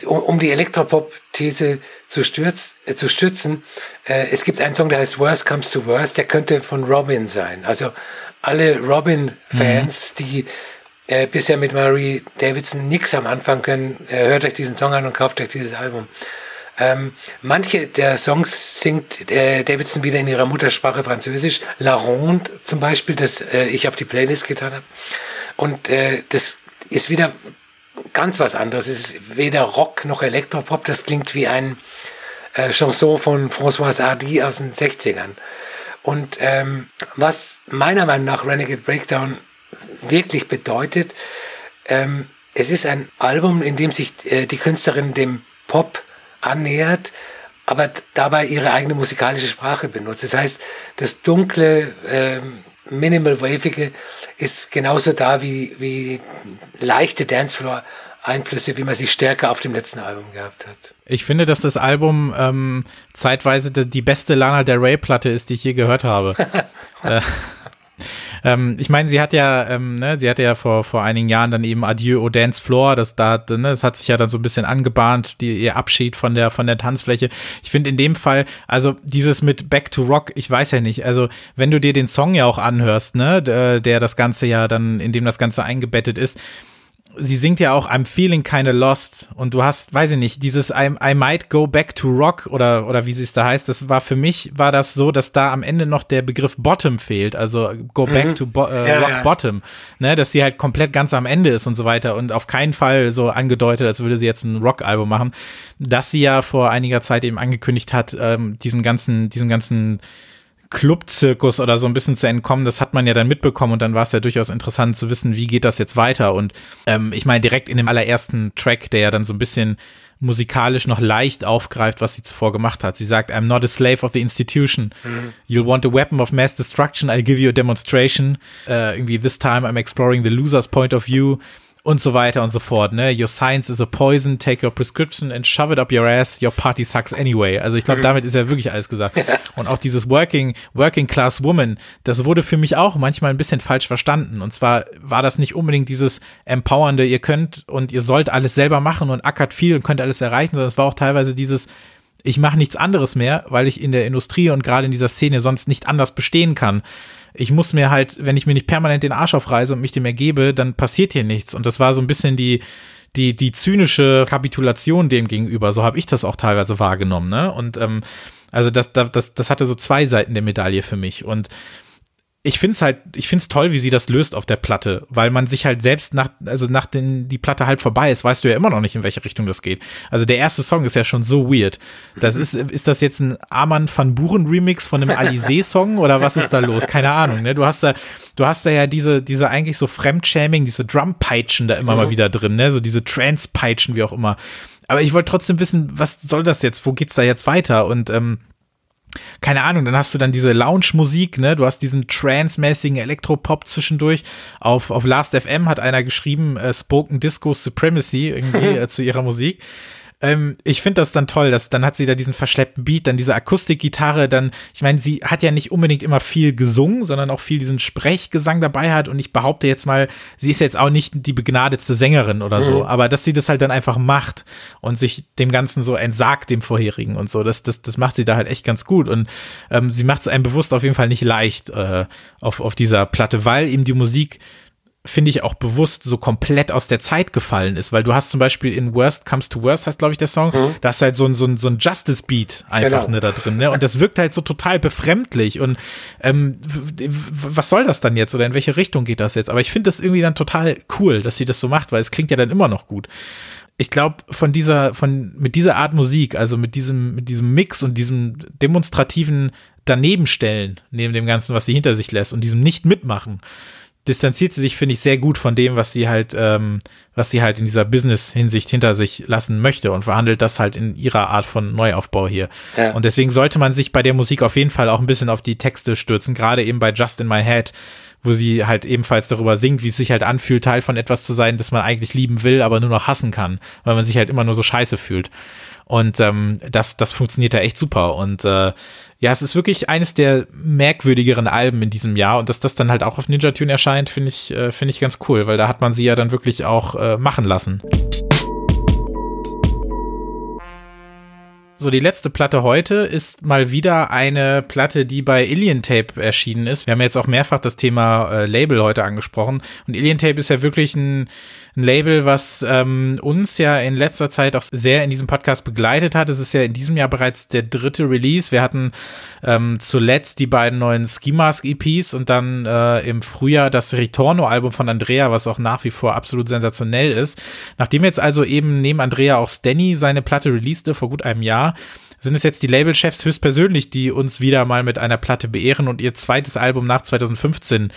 D: Um die Elektropop-These zu, stürz, äh, zu stützen, äh, es gibt einen Song, der heißt Worst Comes to Worst, der könnte von Robin sein. Also alle Robin-Fans, mhm. die äh, bisher mit Marie Davidson nichts am Anfang können, äh, hört euch diesen Song an und kauft euch dieses Album. Ähm, manche der Songs singt äh, Davidson wieder in ihrer Muttersprache Französisch. La Ronde zum Beispiel, das äh, ich auf die Playlist getan habe. Und äh, das ist wieder ganz was anderes. Es ist weder Rock noch Elektropop. Das klingt wie ein äh, Chanson von François Hardy aus den 60ern. Und ähm, was meiner Meinung nach Renegade Breakdown wirklich bedeutet, ähm, es ist ein Album, in dem sich äh, die Künstlerin dem Pop annähert, aber dabei ihre eigene musikalische Sprache benutzt. Das heißt, das dunkle, äh, minimal wavige ist genauso da wie, wie leichte Dancefloor Einflüsse, wie man sie stärker auf dem letzten Album gehabt hat.
C: Ich finde, dass das Album ähm, zeitweise die, beste Lana Del Rey Platte ist, die ich je gehört habe. äh, ähm, ich meine, sie hat ja, ähm, ne, sie hatte ja vor, vor einigen Jahren dann eben Adieu au Dance Floor, das da, ne, das hat sich ja dann so ein bisschen angebahnt, die, ihr Abschied von der, von der Tanzfläche. Ich finde in dem Fall, also dieses mit Back to Rock, ich weiß ja nicht, also wenn du dir den Song ja auch anhörst, ne, der, der das Ganze ja dann, in dem das Ganze eingebettet ist, sie singt ja auch I'm feeling kinda lost und du hast, weiß ich nicht, dieses I, I might go back to rock oder, oder wie es da heißt, das war für mich, war das so, dass da am Ende noch der Begriff Bottom fehlt, also go back mhm. to bo äh, ja, rock ja. bottom, ne, dass sie halt komplett ganz am Ende ist und so weiter und auf keinen Fall so angedeutet, als würde sie jetzt ein Rock-Album machen, dass sie ja vor einiger Zeit eben angekündigt hat, ähm, diesem ganzen, diesem ganzen Clubzirkus oder so ein bisschen zu entkommen, das hat man ja dann mitbekommen und dann war es ja durchaus interessant zu wissen, wie geht das jetzt weiter. Und ähm, ich meine, direkt in dem allerersten Track, der ja dann so ein bisschen musikalisch noch leicht aufgreift, was sie zuvor gemacht hat. Sie sagt, I'm not a slave of the institution. Mhm. You'll want a weapon of mass destruction. I'll give you a demonstration. Uh, irgendwie, this time I'm exploring the loser's point of view und so weiter und so fort. Ne? Your science is a poison, take your prescription and shove it up your ass, your party sucks anyway. Also ich glaube, mhm. damit ist ja wirklich alles gesagt. Und auch dieses Working, Working Class Woman, das wurde für mich auch manchmal ein bisschen falsch verstanden. Und zwar war das nicht unbedingt dieses empowernde, ihr könnt und ihr sollt alles selber machen und ackert viel und könnt alles erreichen, sondern es war auch teilweise dieses, ich mache nichts anderes mehr, weil ich in der Industrie und gerade in dieser Szene sonst nicht anders bestehen kann ich muss mir halt, wenn ich mir nicht permanent den Arsch aufreiße und mich dem ergebe, dann passiert hier nichts. Und das war so ein bisschen die, die, die zynische Kapitulation dem gegenüber. So habe ich das auch teilweise wahrgenommen, ne? Und ähm, also das, das, das hatte so zwei Seiten der Medaille für mich. Und ich finde es halt, ich finde es toll, wie sie das löst auf der Platte, weil man sich halt selbst nach, also nach den, die Platte halb vorbei ist, weißt du ja immer noch nicht, in welche Richtung das geht. Also der erste Song ist ja schon so weird. Das ist, ist das jetzt ein Arman van Buren Remix von einem Alizé Song oder was ist da los? Keine Ahnung, ne? Du hast da, du hast da ja diese, diese eigentlich so Fremdschäming, diese Drum-Peitschen da immer mhm. mal wieder drin, ne? So diese Trance-Peitschen, wie auch immer. aber ich wollte trotzdem wissen, was soll das jetzt? Wo geht's da jetzt weiter? Und ähm, keine Ahnung, dann hast du dann diese Lounge-Musik, ne? Du hast diesen trance-mäßigen Elektropop zwischendurch. Auf, auf Last FM hat einer geschrieben, äh, Spoken Disco Supremacy irgendwie äh, zu ihrer Musik. Ähm, ich finde das dann toll, dass dann hat sie da diesen verschleppten Beat, dann diese Akustikgitarre, dann, ich meine, sie hat ja nicht unbedingt immer viel gesungen, sondern auch viel diesen Sprechgesang dabei hat. Und ich behaupte jetzt mal, sie ist jetzt auch nicht die begnadetste Sängerin oder so, mhm. aber dass sie das halt dann einfach macht und sich dem Ganzen so entsagt, dem vorherigen und so, das, das, das macht sie da halt echt ganz gut. Und ähm, sie macht es einem bewusst auf jeden Fall nicht leicht äh, auf, auf dieser Platte, weil ihm die Musik finde ich, auch bewusst so komplett aus der Zeit gefallen ist, weil du hast zum Beispiel in Worst Comes to Worst, heißt glaube ich der Song, mhm. da ist halt so ein, so ein, so ein Justice Beat einfach genau. ne, da drin, ne? Und das wirkt halt so total befremdlich und ähm, was soll das dann jetzt oder in welche Richtung geht das jetzt? Aber ich finde das irgendwie dann total cool, dass sie das so macht, weil es klingt ja dann immer noch gut ich glaube, von dieser, von, mit dieser Art Musik, also mit diesem, mit diesem Mix und diesem demonstrativen Danebenstellen neben dem Ganzen, was sie hinter sich lässt und diesem Nicht-Mitmachen, distanziert sie sich, finde ich, sehr gut von dem, was sie halt, ähm, was sie halt in dieser Business-Hinsicht hinter sich lassen möchte und verhandelt das halt in ihrer Art von Neuaufbau hier. Ja. Und deswegen sollte man sich bei der Musik auf jeden Fall auch ein bisschen auf die Texte stürzen, gerade eben bei Just in My Head, wo sie halt ebenfalls darüber singt, wie es sich halt anfühlt, Teil von etwas zu sein, das man eigentlich lieben will, aber nur noch hassen kann, weil man sich halt immer nur so scheiße fühlt. Und ähm, das, das funktioniert da echt super. Und äh, ja, es ist wirklich eines der merkwürdigeren Alben in diesem Jahr. Und dass das dann halt auch auf Ninja Tune erscheint, finde ich, äh, ich ganz cool, weil da hat man sie ja dann wirklich auch äh, machen lassen. So, die letzte Platte heute ist mal wieder eine Platte, die bei Alien Tape erschienen ist. Wir haben jetzt auch mehrfach das Thema äh, Label heute angesprochen. Und Alien Tape ist ja wirklich ein, ein Label, was ähm, uns ja in letzter Zeit auch sehr in diesem Podcast begleitet hat. Es ist ja in diesem Jahr bereits der dritte Release. Wir hatten ähm, zuletzt die beiden neuen Ski Mask EPs und dann äh, im Frühjahr das Ritorno-Album von Andrea, was auch nach wie vor absolut sensationell ist. Nachdem jetzt also eben neben Andrea auch Stanny seine Platte releaste vor gut einem Jahr, sind es jetzt die Labelchefs höchstpersönlich, die uns wieder mal mit einer Platte beehren und ihr zweites Album nach 2015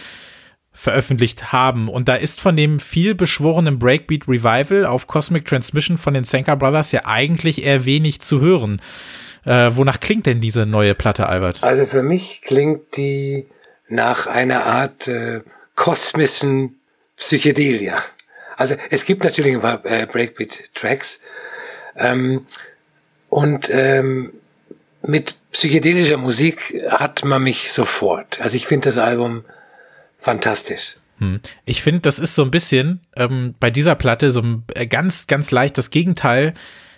C: veröffentlicht haben. Und da ist von dem viel beschworenen Breakbeat Revival auf Cosmic Transmission von den Senka Brothers ja eigentlich eher wenig zu hören. Äh, wonach klingt denn diese neue Platte, Albert?
D: Also für mich klingt die nach einer Art äh, kosmischen Psychedelia. Also es gibt natürlich ein paar äh, Breakbeat-Tracks, ähm, und ähm, mit psychedelischer Musik hat man mich sofort. Also ich finde das Album fantastisch.
C: Hm. Ich finde, das ist so ein bisschen ähm, bei dieser Platte so ein äh, ganz, ganz leicht das Gegenteil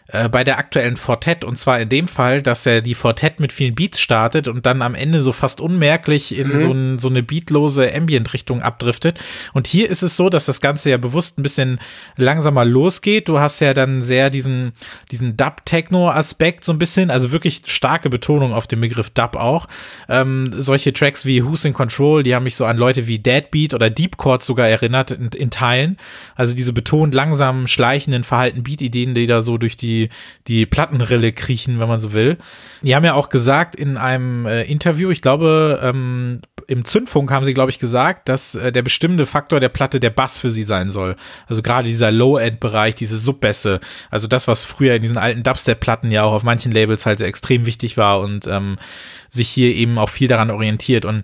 C: äh, bei der aktuellen Fortet und zwar in dem Fall, dass er die Fortet mit vielen Beats startet und dann am Ende so fast unmerklich in mhm. so, ein, so eine beatlose Ambient-Richtung abdriftet. Und hier ist es so, dass das Ganze ja bewusst ein bisschen langsamer losgeht. Du hast ja dann sehr diesen, diesen Dub-Techno-Aspekt so ein bisschen, also wirklich starke Betonung auf dem Begriff Dub auch. Ähm, solche Tracks wie Who's in Control, die haben mich so an Leute wie Deadbeat oder Deep Chord sogar erinnert in, in Teilen. Also diese betont langsamen, schleichenden, verhalten Beat-Ideen, die da so durch die die, die Plattenrille kriechen, wenn man so will. Die haben ja auch gesagt in einem äh, Interview, ich glaube, ähm, im Zündfunk haben sie, glaube ich, gesagt, dass äh, der bestimmte Faktor der Platte der Bass für sie sein soll. Also gerade dieser Low-End-Bereich, diese Subbässe, also das, was früher in diesen alten Dubstep-Platten ja auch auf manchen Labels halt extrem wichtig war und ähm, sich hier eben auch viel daran orientiert. Und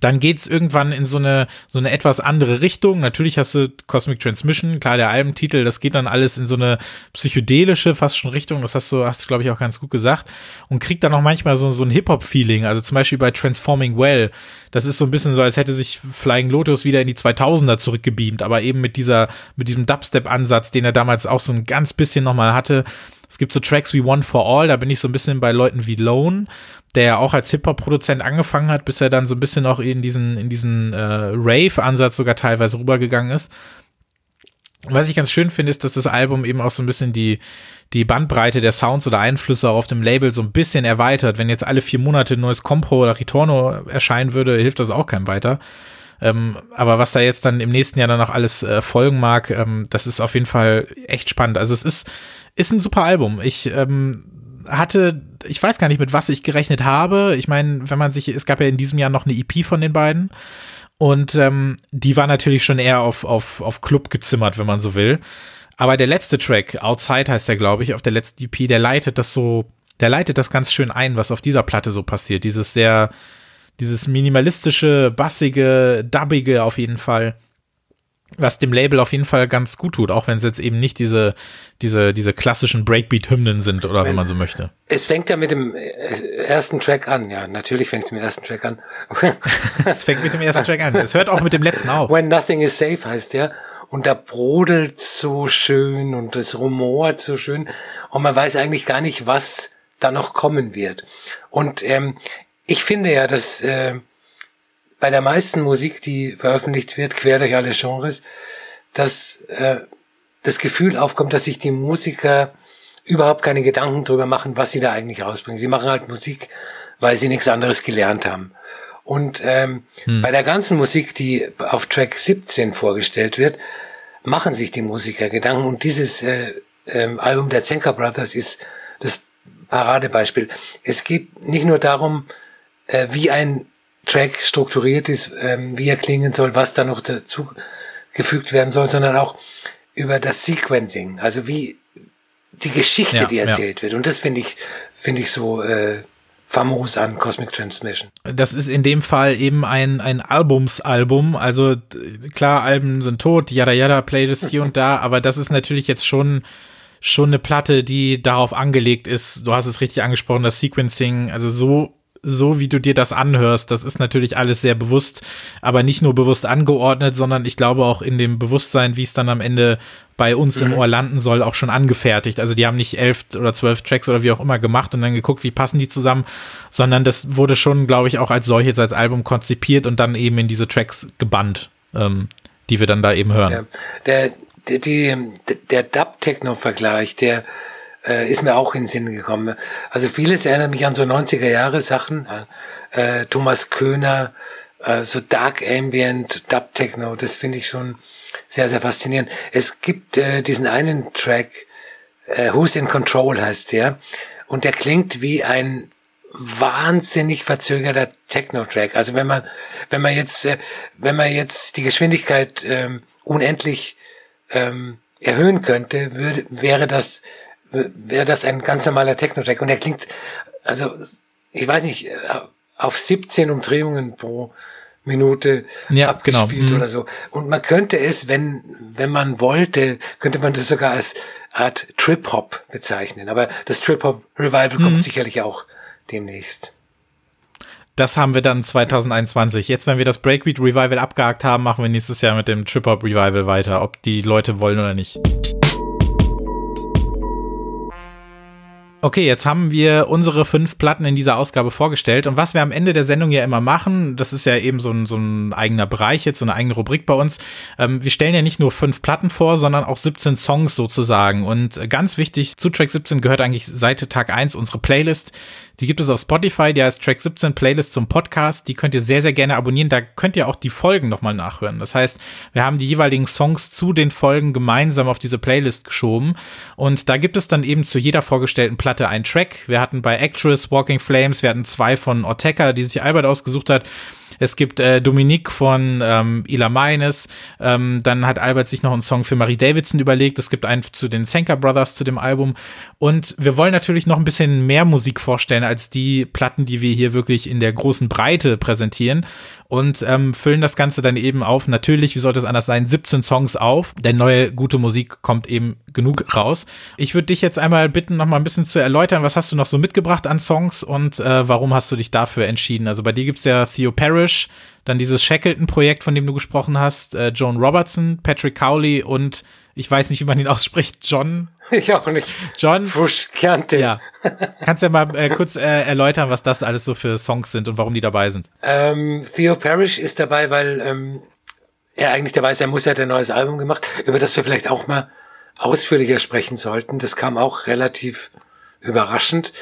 C: dann geht's irgendwann in so eine, so eine etwas andere Richtung. Natürlich hast du Cosmic Transmission, klar, der Albentitel, das geht dann alles in so eine psychedelische, fast schon Richtung, das hast du, hast du, glaube ich, auch ganz gut gesagt. Und kriegt dann auch manchmal so, so ein Hip-Hop-Feeling. Also zum Beispiel bei Transforming Well. Das ist so ein bisschen so, als hätte sich Flying Lotus wieder in die 2000er zurückgebeamt, aber eben mit dieser, mit diesem Dubstep-Ansatz, den er damals auch so ein ganz bisschen nochmal hatte. Es gibt so Tracks wie One for All, da bin ich so ein bisschen bei Leuten wie Lone der ja auch als Hip-Hop-Produzent angefangen hat, bis er dann so ein bisschen auch in diesen, in diesen äh, Rave-Ansatz sogar teilweise rübergegangen ist. Was ich ganz schön finde, ist, dass das Album eben auch so ein bisschen die, die Bandbreite der Sounds oder Einflüsse auf dem Label so ein bisschen erweitert. Wenn jetzt alle vier Monate ein neues Compro oder Ritorno erscheinen würde, hilft das auch keinem weiter. Ähm, aber was da jetzt dann im nächsten Jahr dann noch alles äh, folgen mag, ähm, das ist auf jeden Fall echt spannend. Also es ist, ist ein super Album. Ich ähm, hatte, ich weiß gar nicht, mit was ich gerechnet habe. Ich meine, wenn man sich, es gab ja in diesem Jahr noch eine EP von den beiden. Und ähm, die war natürlich schon eher auf, auf, auf Club gezimmert, wenn man so will. Aber der letzte Track, Outside heißt der, glaube ich, auf der letzten EP, der leitet das so, der leitet das ganz schön ein, was auf dieser Platte so passiert. Dieses sehr, dieses minimalistische, bassige, dubbige auf jeden Fall was dem Label auf jeden Fall ganz gut tut, auch wenn es jetzt eben nicht diese, diese, diese klassischen Breakbeat-Hymnen sind oder wenn, man so möchte.
D: Es fängt ja mit dem ersten Track an, ja, natürlich fängt es mit dem ersten Track an.
C: es fängt mit dem ersten Track an. Es hört auch mit dem letzten auf.
D: When Nothing is Safe heißt ja. Und da brodelt so schön und es rumort so schön. Und man weiß eigentlich gar nicht, was da noch kommen wird. Und ähm, ich finde ja, dass äh, bei der meisten Musik, die veröffentlicht wird, quer durch alle Genres, dass äh, das Gefühl aufkommt, dass sich die Musiker überhaupt keine Gedanken drüber machen, was sie da eigentlich rausbringen. Sie machen halt Musik, weil sie nichts anderes gelernt haben. Und ähm, hm. bei der ganzen Musik, die auf Track 17 vorgestellt wird, machen sich die Musiker Gedanken. Und dieses äh, ähm, Album der Zenker Brothers ist das Paradebeispiel. Es geht nicht nur darum, äh, wie ein Track strukturiert ist, ähm, wie er klingen soll, was da noch dazu gefügt werden soll, sondern auch über das Sequencing, also wie die Geschichte, ja, die erzählt ja. wird. Und das finde ich, finde ich so äh, famos an Cosmic Transmission.
C: Das ist in dem Fall eben ein, ein Albumsalbum. Also klar, Alben sind tot, yada yada, Playlist hier und da, aber das ist natürlich jetzt schon schon eine Platte, die darauf angelegt ist. Du hast es richtig angesprochen, das Sequencing, also so so wie du dir das anhörst, das ist natürlich alles sehr bewusst, aber nicht nur bewusst angeordnet, sondern ich glaube auch in dem Bewusstsein, wie es dann am Ende bei uns mhm. im Ohr landen soll, auch schon angefertigt. Also die haben nicht elf oder zwölf Tracks oder wie auch immer gemacht und dann geguckt, wie passen die zusammen, sondern das wurde schon, glaube ich, auch als solches, als Album konzipiert und dann eben in diese Tracks gebannt, ähm, die wir dann da eben hören. Ja.
D: Der, der, die, der Dub-Techno-Vergleich, der äh, ist mir auch in den Sinn gekommen. Also vieles erinnert mich an so 90er Jahre Sachen, äh, Thomas Köhner, äh, so Dark Ambient, Dub Techno, das finde ich schon sehr, sehr faszinierend. Es gibt äh, diesen einen Track, äh, Who's in Control heißt der, und der klingt wie ein wahnsinnig verzögerter Techno-Track. Also wenn man, wenn man jetzt, äh, wenn man jetzt die Geschwindigkeit ähm, unendlich ähm, erhöhen könnte, würde, wäre das wäre das ein ganz normaler Techno-Track. Und er klingt, also, ich weiß nicht, auf 17 Umdrehungen pro Minute ja, abgespielt genau. Mhm. oder so. Und man könnte es, wenn, wenn man wollte, könnte man das sogar als Art Trip-Hop bezeichnen. Aber das Trip-Hop-Revival mhm. kommt sicherlich auch demnächst.
C: Das haben wir dann 2021. Jetzt, wenn wir das Breakbeat Revival abgehakt haben, machen wir nächstes Jahr mit dem Trip-Hop Revival weiter, ob die Leute wollen oder nicht. Okay, jetzt haben wir unsere fünf Platten in dieser Ausgabe vorgestellt. Und was wir am Ende der Sendung ja immer machen, das ist ja eben so ein, so ein eigener Bereich jetzt, so eine eigene Rubrik bei uns. Ähm, wir stellen ja nicht nur fünf Platten vor, sondern auch 17 Songs sozusagen. Und ganz wichtig, zu Track 17 gehört eigentlich seit Tag 1 unsere Playlist. Die gibt es auf Spotify, die heißt Track 17 Playlist zum Podcast. Die könnt ihr sehr, sehr gerne abonnieren. Da könnt ihr auch die Folgen nochmal nachhören. Das heißt, wir haben die jeweiligen Songs zu den Folgen gemeinsam auf diese Playlist geschoben. Und da gibt es dann eben zu jeder vorgestellten Platte einen Track. Wir hatten bei Actress, Walking Flames, wir hatten zwei von Ortega, die sich Albert ausgesucht hat. Es gibt äh, Dominique von ähm, Ila Meines. Ähm, dann hat Albert sich noch einen Song für Marie Davidson überlegt. Es gibt einen zu den Senker Brothers zu dem Album. Und wir wollen natürlich noch ein bisschen mehr Musik vorstellen als die Platten, die wir hier wirklich in der großen Breite präsentieren und ähm, füllen das Ganze dann eben auf. Natürlich, wie sollte es anders sein, 17 Songs auf, denn neue gute Musik kommt eben genug raus. Ich würde dich jetzt einmal bitten, noch mal ein bisschen zu erläutern, was hast du noch so mitgebracht an Songs und äh, warum hast du dich dafür entschieden? Also bei dir gibt's ja Theo Parrish, dann dieses Shackleton-Projekt, von dem du gesprochen hast, äh, Joan Robertson, Patrick Cowley und ich weiß nicht, wie man ihn ausspricht, John.
D: Ich auch nicht.
C: John.
D: Fuschkante.
C: Ja. Kannst ja mal äh, kurz äh, erläutern, was das alles so für Songs sind und warum die dabei sind?
D: Ähm, Theo Parrish ist dabei, weil ähm, er eigentlich dabei ist, er muss ja ein neues Album gemacht, über das wir vielleicht auch mal ausführlicher sprechen sollten. Das kam auch relativ überraschend.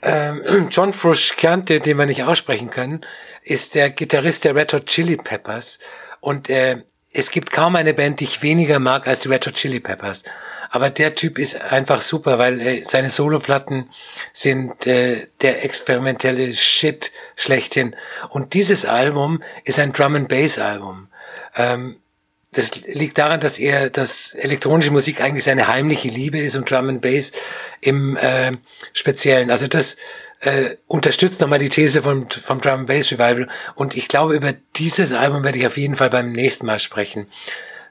D: Ähm, John Frusciante, den wir nicht aussprechen können, ist der Gitarrist der Red Hot Chili Peppers und äh, es gibt kaum eine Band, die ich weniger mag als die Red Hot Chili Peppers. Aber der Typ ist einfach super, weil äh, seine Soloplatten sind äh, der experimentelle Shit schlechthin. Und dieses Album ist ein Drum and Bass Album. Ähm, das liegt daran, dass er, dass elektronische Musik eigentlich seine heimliche Liebe ist und Drum and Bass im äh, Speziellen. Also das äh, unterstützt nochmal die These vom, vom Drum and Bass Revival. Und ich glaube, über dieses Album werde ich auf jeden Fall beim nächsten Mal sprechen.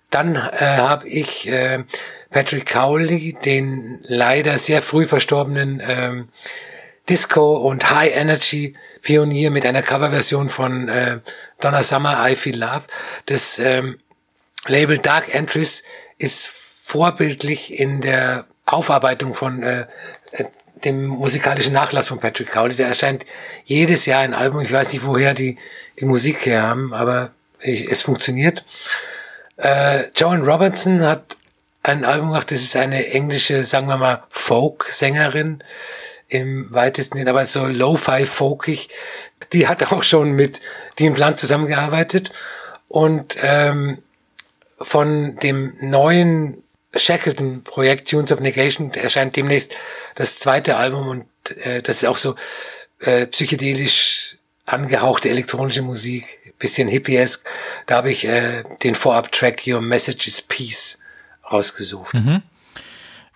D: Dann äh, habe ich äh, Patrick Cowley, den leider sehr früh verstorbenen ähm, Disco und High Energy Pionier mit einer Coverversion von äh, Donna Summer I Feel Love. Das ähm, Label Dark Entries ist vorbildlich in der Aufarbeitung von äh, dem musikalischen Nachlass von Patrick Cowley. Der erscheint jedes Jahr ein Album. Ich weiß nicht, woher die die Musik her haben, aber ich, es funktioniert. Äh, Joan Robertson hat ein Album gemacht. Das ist eine englische, sagen wir mal, Folk-Sängerin im weitesten Sinn, aber so Lo-Fi folkig. Die hat auch schon mit Dean Blunt zusammengearbeitet und ähm, von dem neuen Shackleton-Projekt Tunes of Negation erscheint demnächst das zweite Album und äh, das ist auch so äh, psychedelisch angehauchte elektronische Musik, bisschen hippiesk. Da habe ich äh, den Vorab-Track Your Message is Peace rausgesucht.
C: Mhm.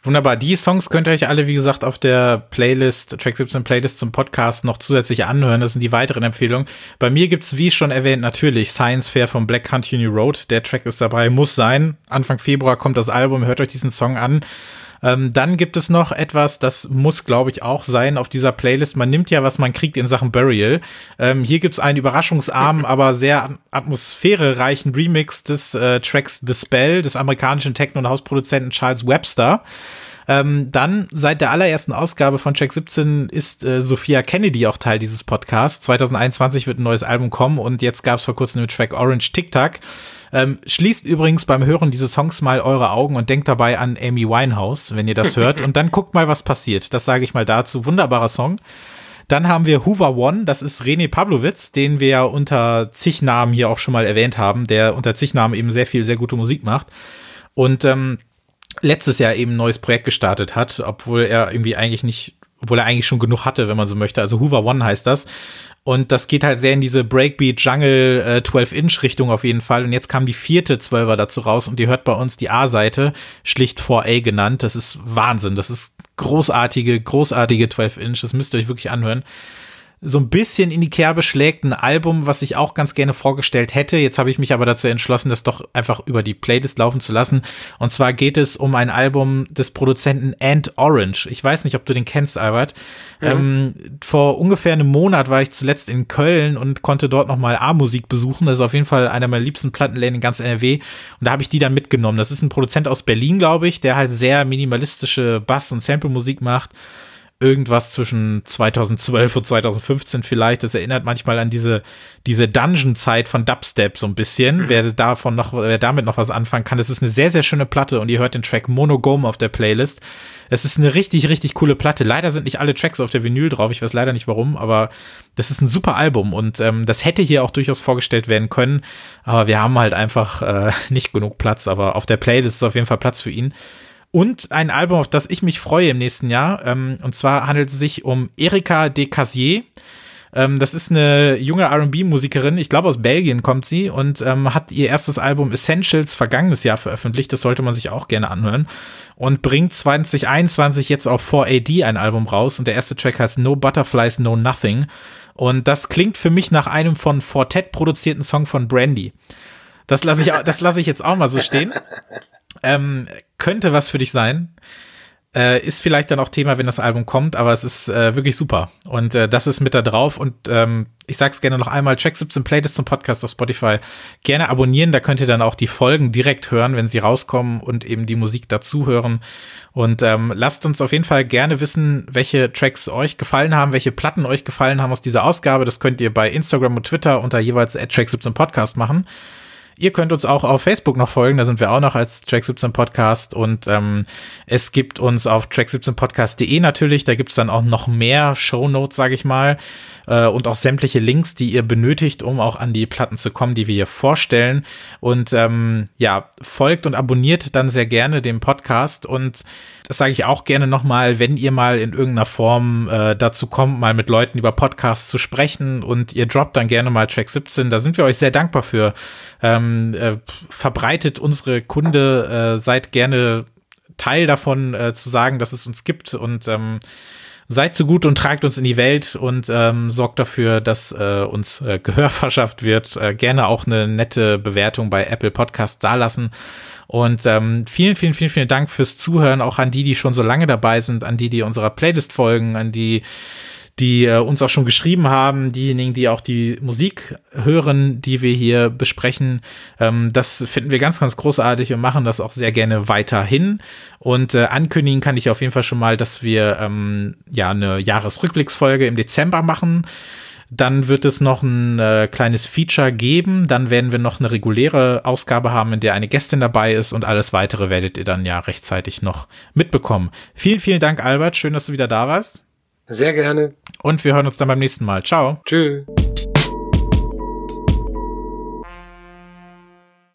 C: Wunderbar. Die Songs könnt ihr euch alle, wie gesagt, auf der Playlist, Track 17 Playlist zum Podcast noch zusätzlich anhören. Das sind die weiteren Empfehlungen. Bei mir gibt's, wie schon erwähnt, natürlich Science Fair von Black Country New Road. Der Track ist dabei, muss sein. Anfang Februar kommt das Album, hört euch diesen Song an. Ähm, dann gibt es noch etwas, das muss, glaube ich, auch sein auf dieser Playlist. Man nimmt ja, was man kriegt in Sachen Burial. Ähm, hier gibt's einen überraschungsarmen, aber sehr atmosphärereichen Remix des äh, Tracks The Spell des amerikanischen Techno- und Hausproduzenten Charles Webster. Ähm, dann seit der allerersten Ausgabe von Track 17 ist äh, Sophia Kennedy auch Teil dieses Podcasts. 2021 wird ein neues Album kommen und jetzt gab es vor kurzem den Track Orange Tic Tac. Ähm, schließt übrigens beim Hören dieses Songs mal eure Augen und denkt dabei an Amy Winehouse, wenn ihr das hört. und dann guckt mal, was passiert. Das sage ich mal dazu. Wunderbarer Song. Dann haben wir Hoover One, das ist René Pavlovitz, den wir ja unter zig Namen hier auch schon mal erwähnt haben, der unter zig Namen eben sehr viel, sehr gute Musik macht. Und ähm, letztes Jahr eben ein neues Projekt gestartet hat, obwohl er irgendwie eigentlich nicht, obwohl er eigentlich schon genug hatte, wenn man so möchte. Also Hoover One heißt das. Und das geht halt sehr in diese Breakbeat Jungle äh, 12-Inch Richtung auf jeden Fall. Und jetzt kam die vierte 12er dazu raus und die hört bei uns die A-Seite, schlicht 4A genannt. Das ist Wahnsinn. Das ist großartige, großartige 12-Inch. Das müsst ihr euch wirklich anhören so ein bisschen in die Kerbe schlägt, ein Album, was ich auch ganz gerne vorgestellt hätte. Jetzt habe ich mich aber dazu entschlossen, das doch einfach über die Playlist laufen zu lassen. Und zwar geht es um ein Album des Produzenten Ant Orange. Ich weiß nicht, ob du den kennst, Albert. Ja. Ähm, vor ungefähr einem Monat war ich zuletzt in Köln und konnte dort nochmal A-Musik besuchen. Das ist auf jeden Fall einer meiner liebsten Plattenläden in ganz NRW. Und da habe ich die dann mitgenommen. Das ist ein Produzent aus Berlin, glaube ich, der halt sehr minimalistische Bass- und Sample-Musik macht irgendwas zwischen 2012 und 2015 vielleicht. Das erinnert manchmal an diese, diese Dungeon-Zeit von Dubstep so ein bisschen. Mhm. Wer davon noch, wer damit noch was anfangen kann, das ist eine sehr, sehr schöne Platte und ihr hört den Track Monogome auf der Playlist. Es ist eine richtig, richtig coole Platte. Leider sind nicht alle Tracks auf der Vinyl drauf. Ich weiß leider nicht warum, aber das ist ein super Album und ähm, das hätte hier auch durchaus vorgestellt werden können. Aber wir haben halt einfach äh, nicht genug Platz. Aber auf der Playlist ist auf jeden Fall Platz für ihn. Und ein Album, auf das ich mich freue im nächsten Jahr. Ähm, und zwar handelt es sich um Erika de Casier. Ähm, das ist eine junge RB-Musikerin, ich glaube aus Belgien kommt sie und ähm, hat ihr erstes Album Essentials vergangenes Jahr veröffentlicht. Das sollte man sich auch gerne anhören. Und bringt 2021 jetzt auf 4AD ein Album raus. Und der erste Track heißt No Butterflies, No Nothing. Und das klingt für mich nach einem von Fortet produzierten Song von Brandy. Das lasse ich, das lasse ich jetzt auch mal so stehen. Ähm, könnte was für dich sein. Äh, ist vielleicht dann auch Thema, wenn das Album kommt, aber es ist äh, wirklich super. Und äh, das ist mit da drauf. Und ähm, ich sag's gerne noch einmal, Track 17 Playlist zum Podcast auf Spotify. Gerne abonnieren, da könnt ihr dann auch die Folgen direkt hören, wenn sie rauskommen und eben die Musik dazu hören. Und ähm, lasst uns auf jeden Fall gerne wissen, welche Tracks euch gefallen haben, welche Platten euch gefallen haben aus dieser Ausgabe. Das könnt ihr bei Instagram und Twitter unter jeweils Track 17 Podcast machen. Ihr könnt uns auch auf Facebook noch folgen, da sind wir auch noch als Track 17 Podcast und ähm, es gibt uns auf track17podcast.de natürlich, da gibt's dann auch noch mehr Shownotes, sage ich mal, äh, und auch sämtliche Links, die ihr benötigt, um auch an die Platten zu kommen, die wir hier vorstellen. Und ähm, ja, folgt und abonniert dann sehr gerne den Podcast und das sage ich auch gerne nochmal, wenn ihr mal in irgendeiner Form äh, dazu kommt, mal mit Leuten über Podcasts zu sprechen und ihr droppt dann gerne mal Track 17, da sind wir euch sehr dankbar für. Ähm, ähm, äh, verbreitet unsere Kunde, äh, seid gerne Teil davon äh, zu sagen, dass es uns gibt und ähm, seid so gut und tragt uns in die Welt und ähm, sorgt dafür, dass äh, uns äh, Gehör verschafft wird. Äh, gerne auch eine nette Bewertung bei Apple Podcasts dalassen. Und ähm, vielen, vielen, vielen, vielen Dank fürs Zuhören, auch an die, die schon so lange dabei sind, an die, die unserer Playlist folgen, an die, die äh, uns auch schon geschrieben haben, diejenigen, die auch die Musik hören, die wir hier besprechen. Ähm, das finden wir ganz, ganz großartig und machen das auch sehr gerne weiterhin. Und äh, ankündigen kann ich auf jeden Fall schon mal, dass wir ähm, ja eine Jahresrückblicksfolge im Dezember machen. Dann wird es noch ein äh, kleines Feature geben. Dann werden wir noch eine reguläre Ausgabe haben, in der eine Gästin dabei ist und alles weitere werdet ihr dann ja rechtzeitig noch mitbekommen. Vielen, vielen Dank, Albert. Schön, dass du wieder da warst.
D: Sehr gerne.
C: Und wir hören uns dann beim nächsten Mal. Ciao.
D: Tschüss.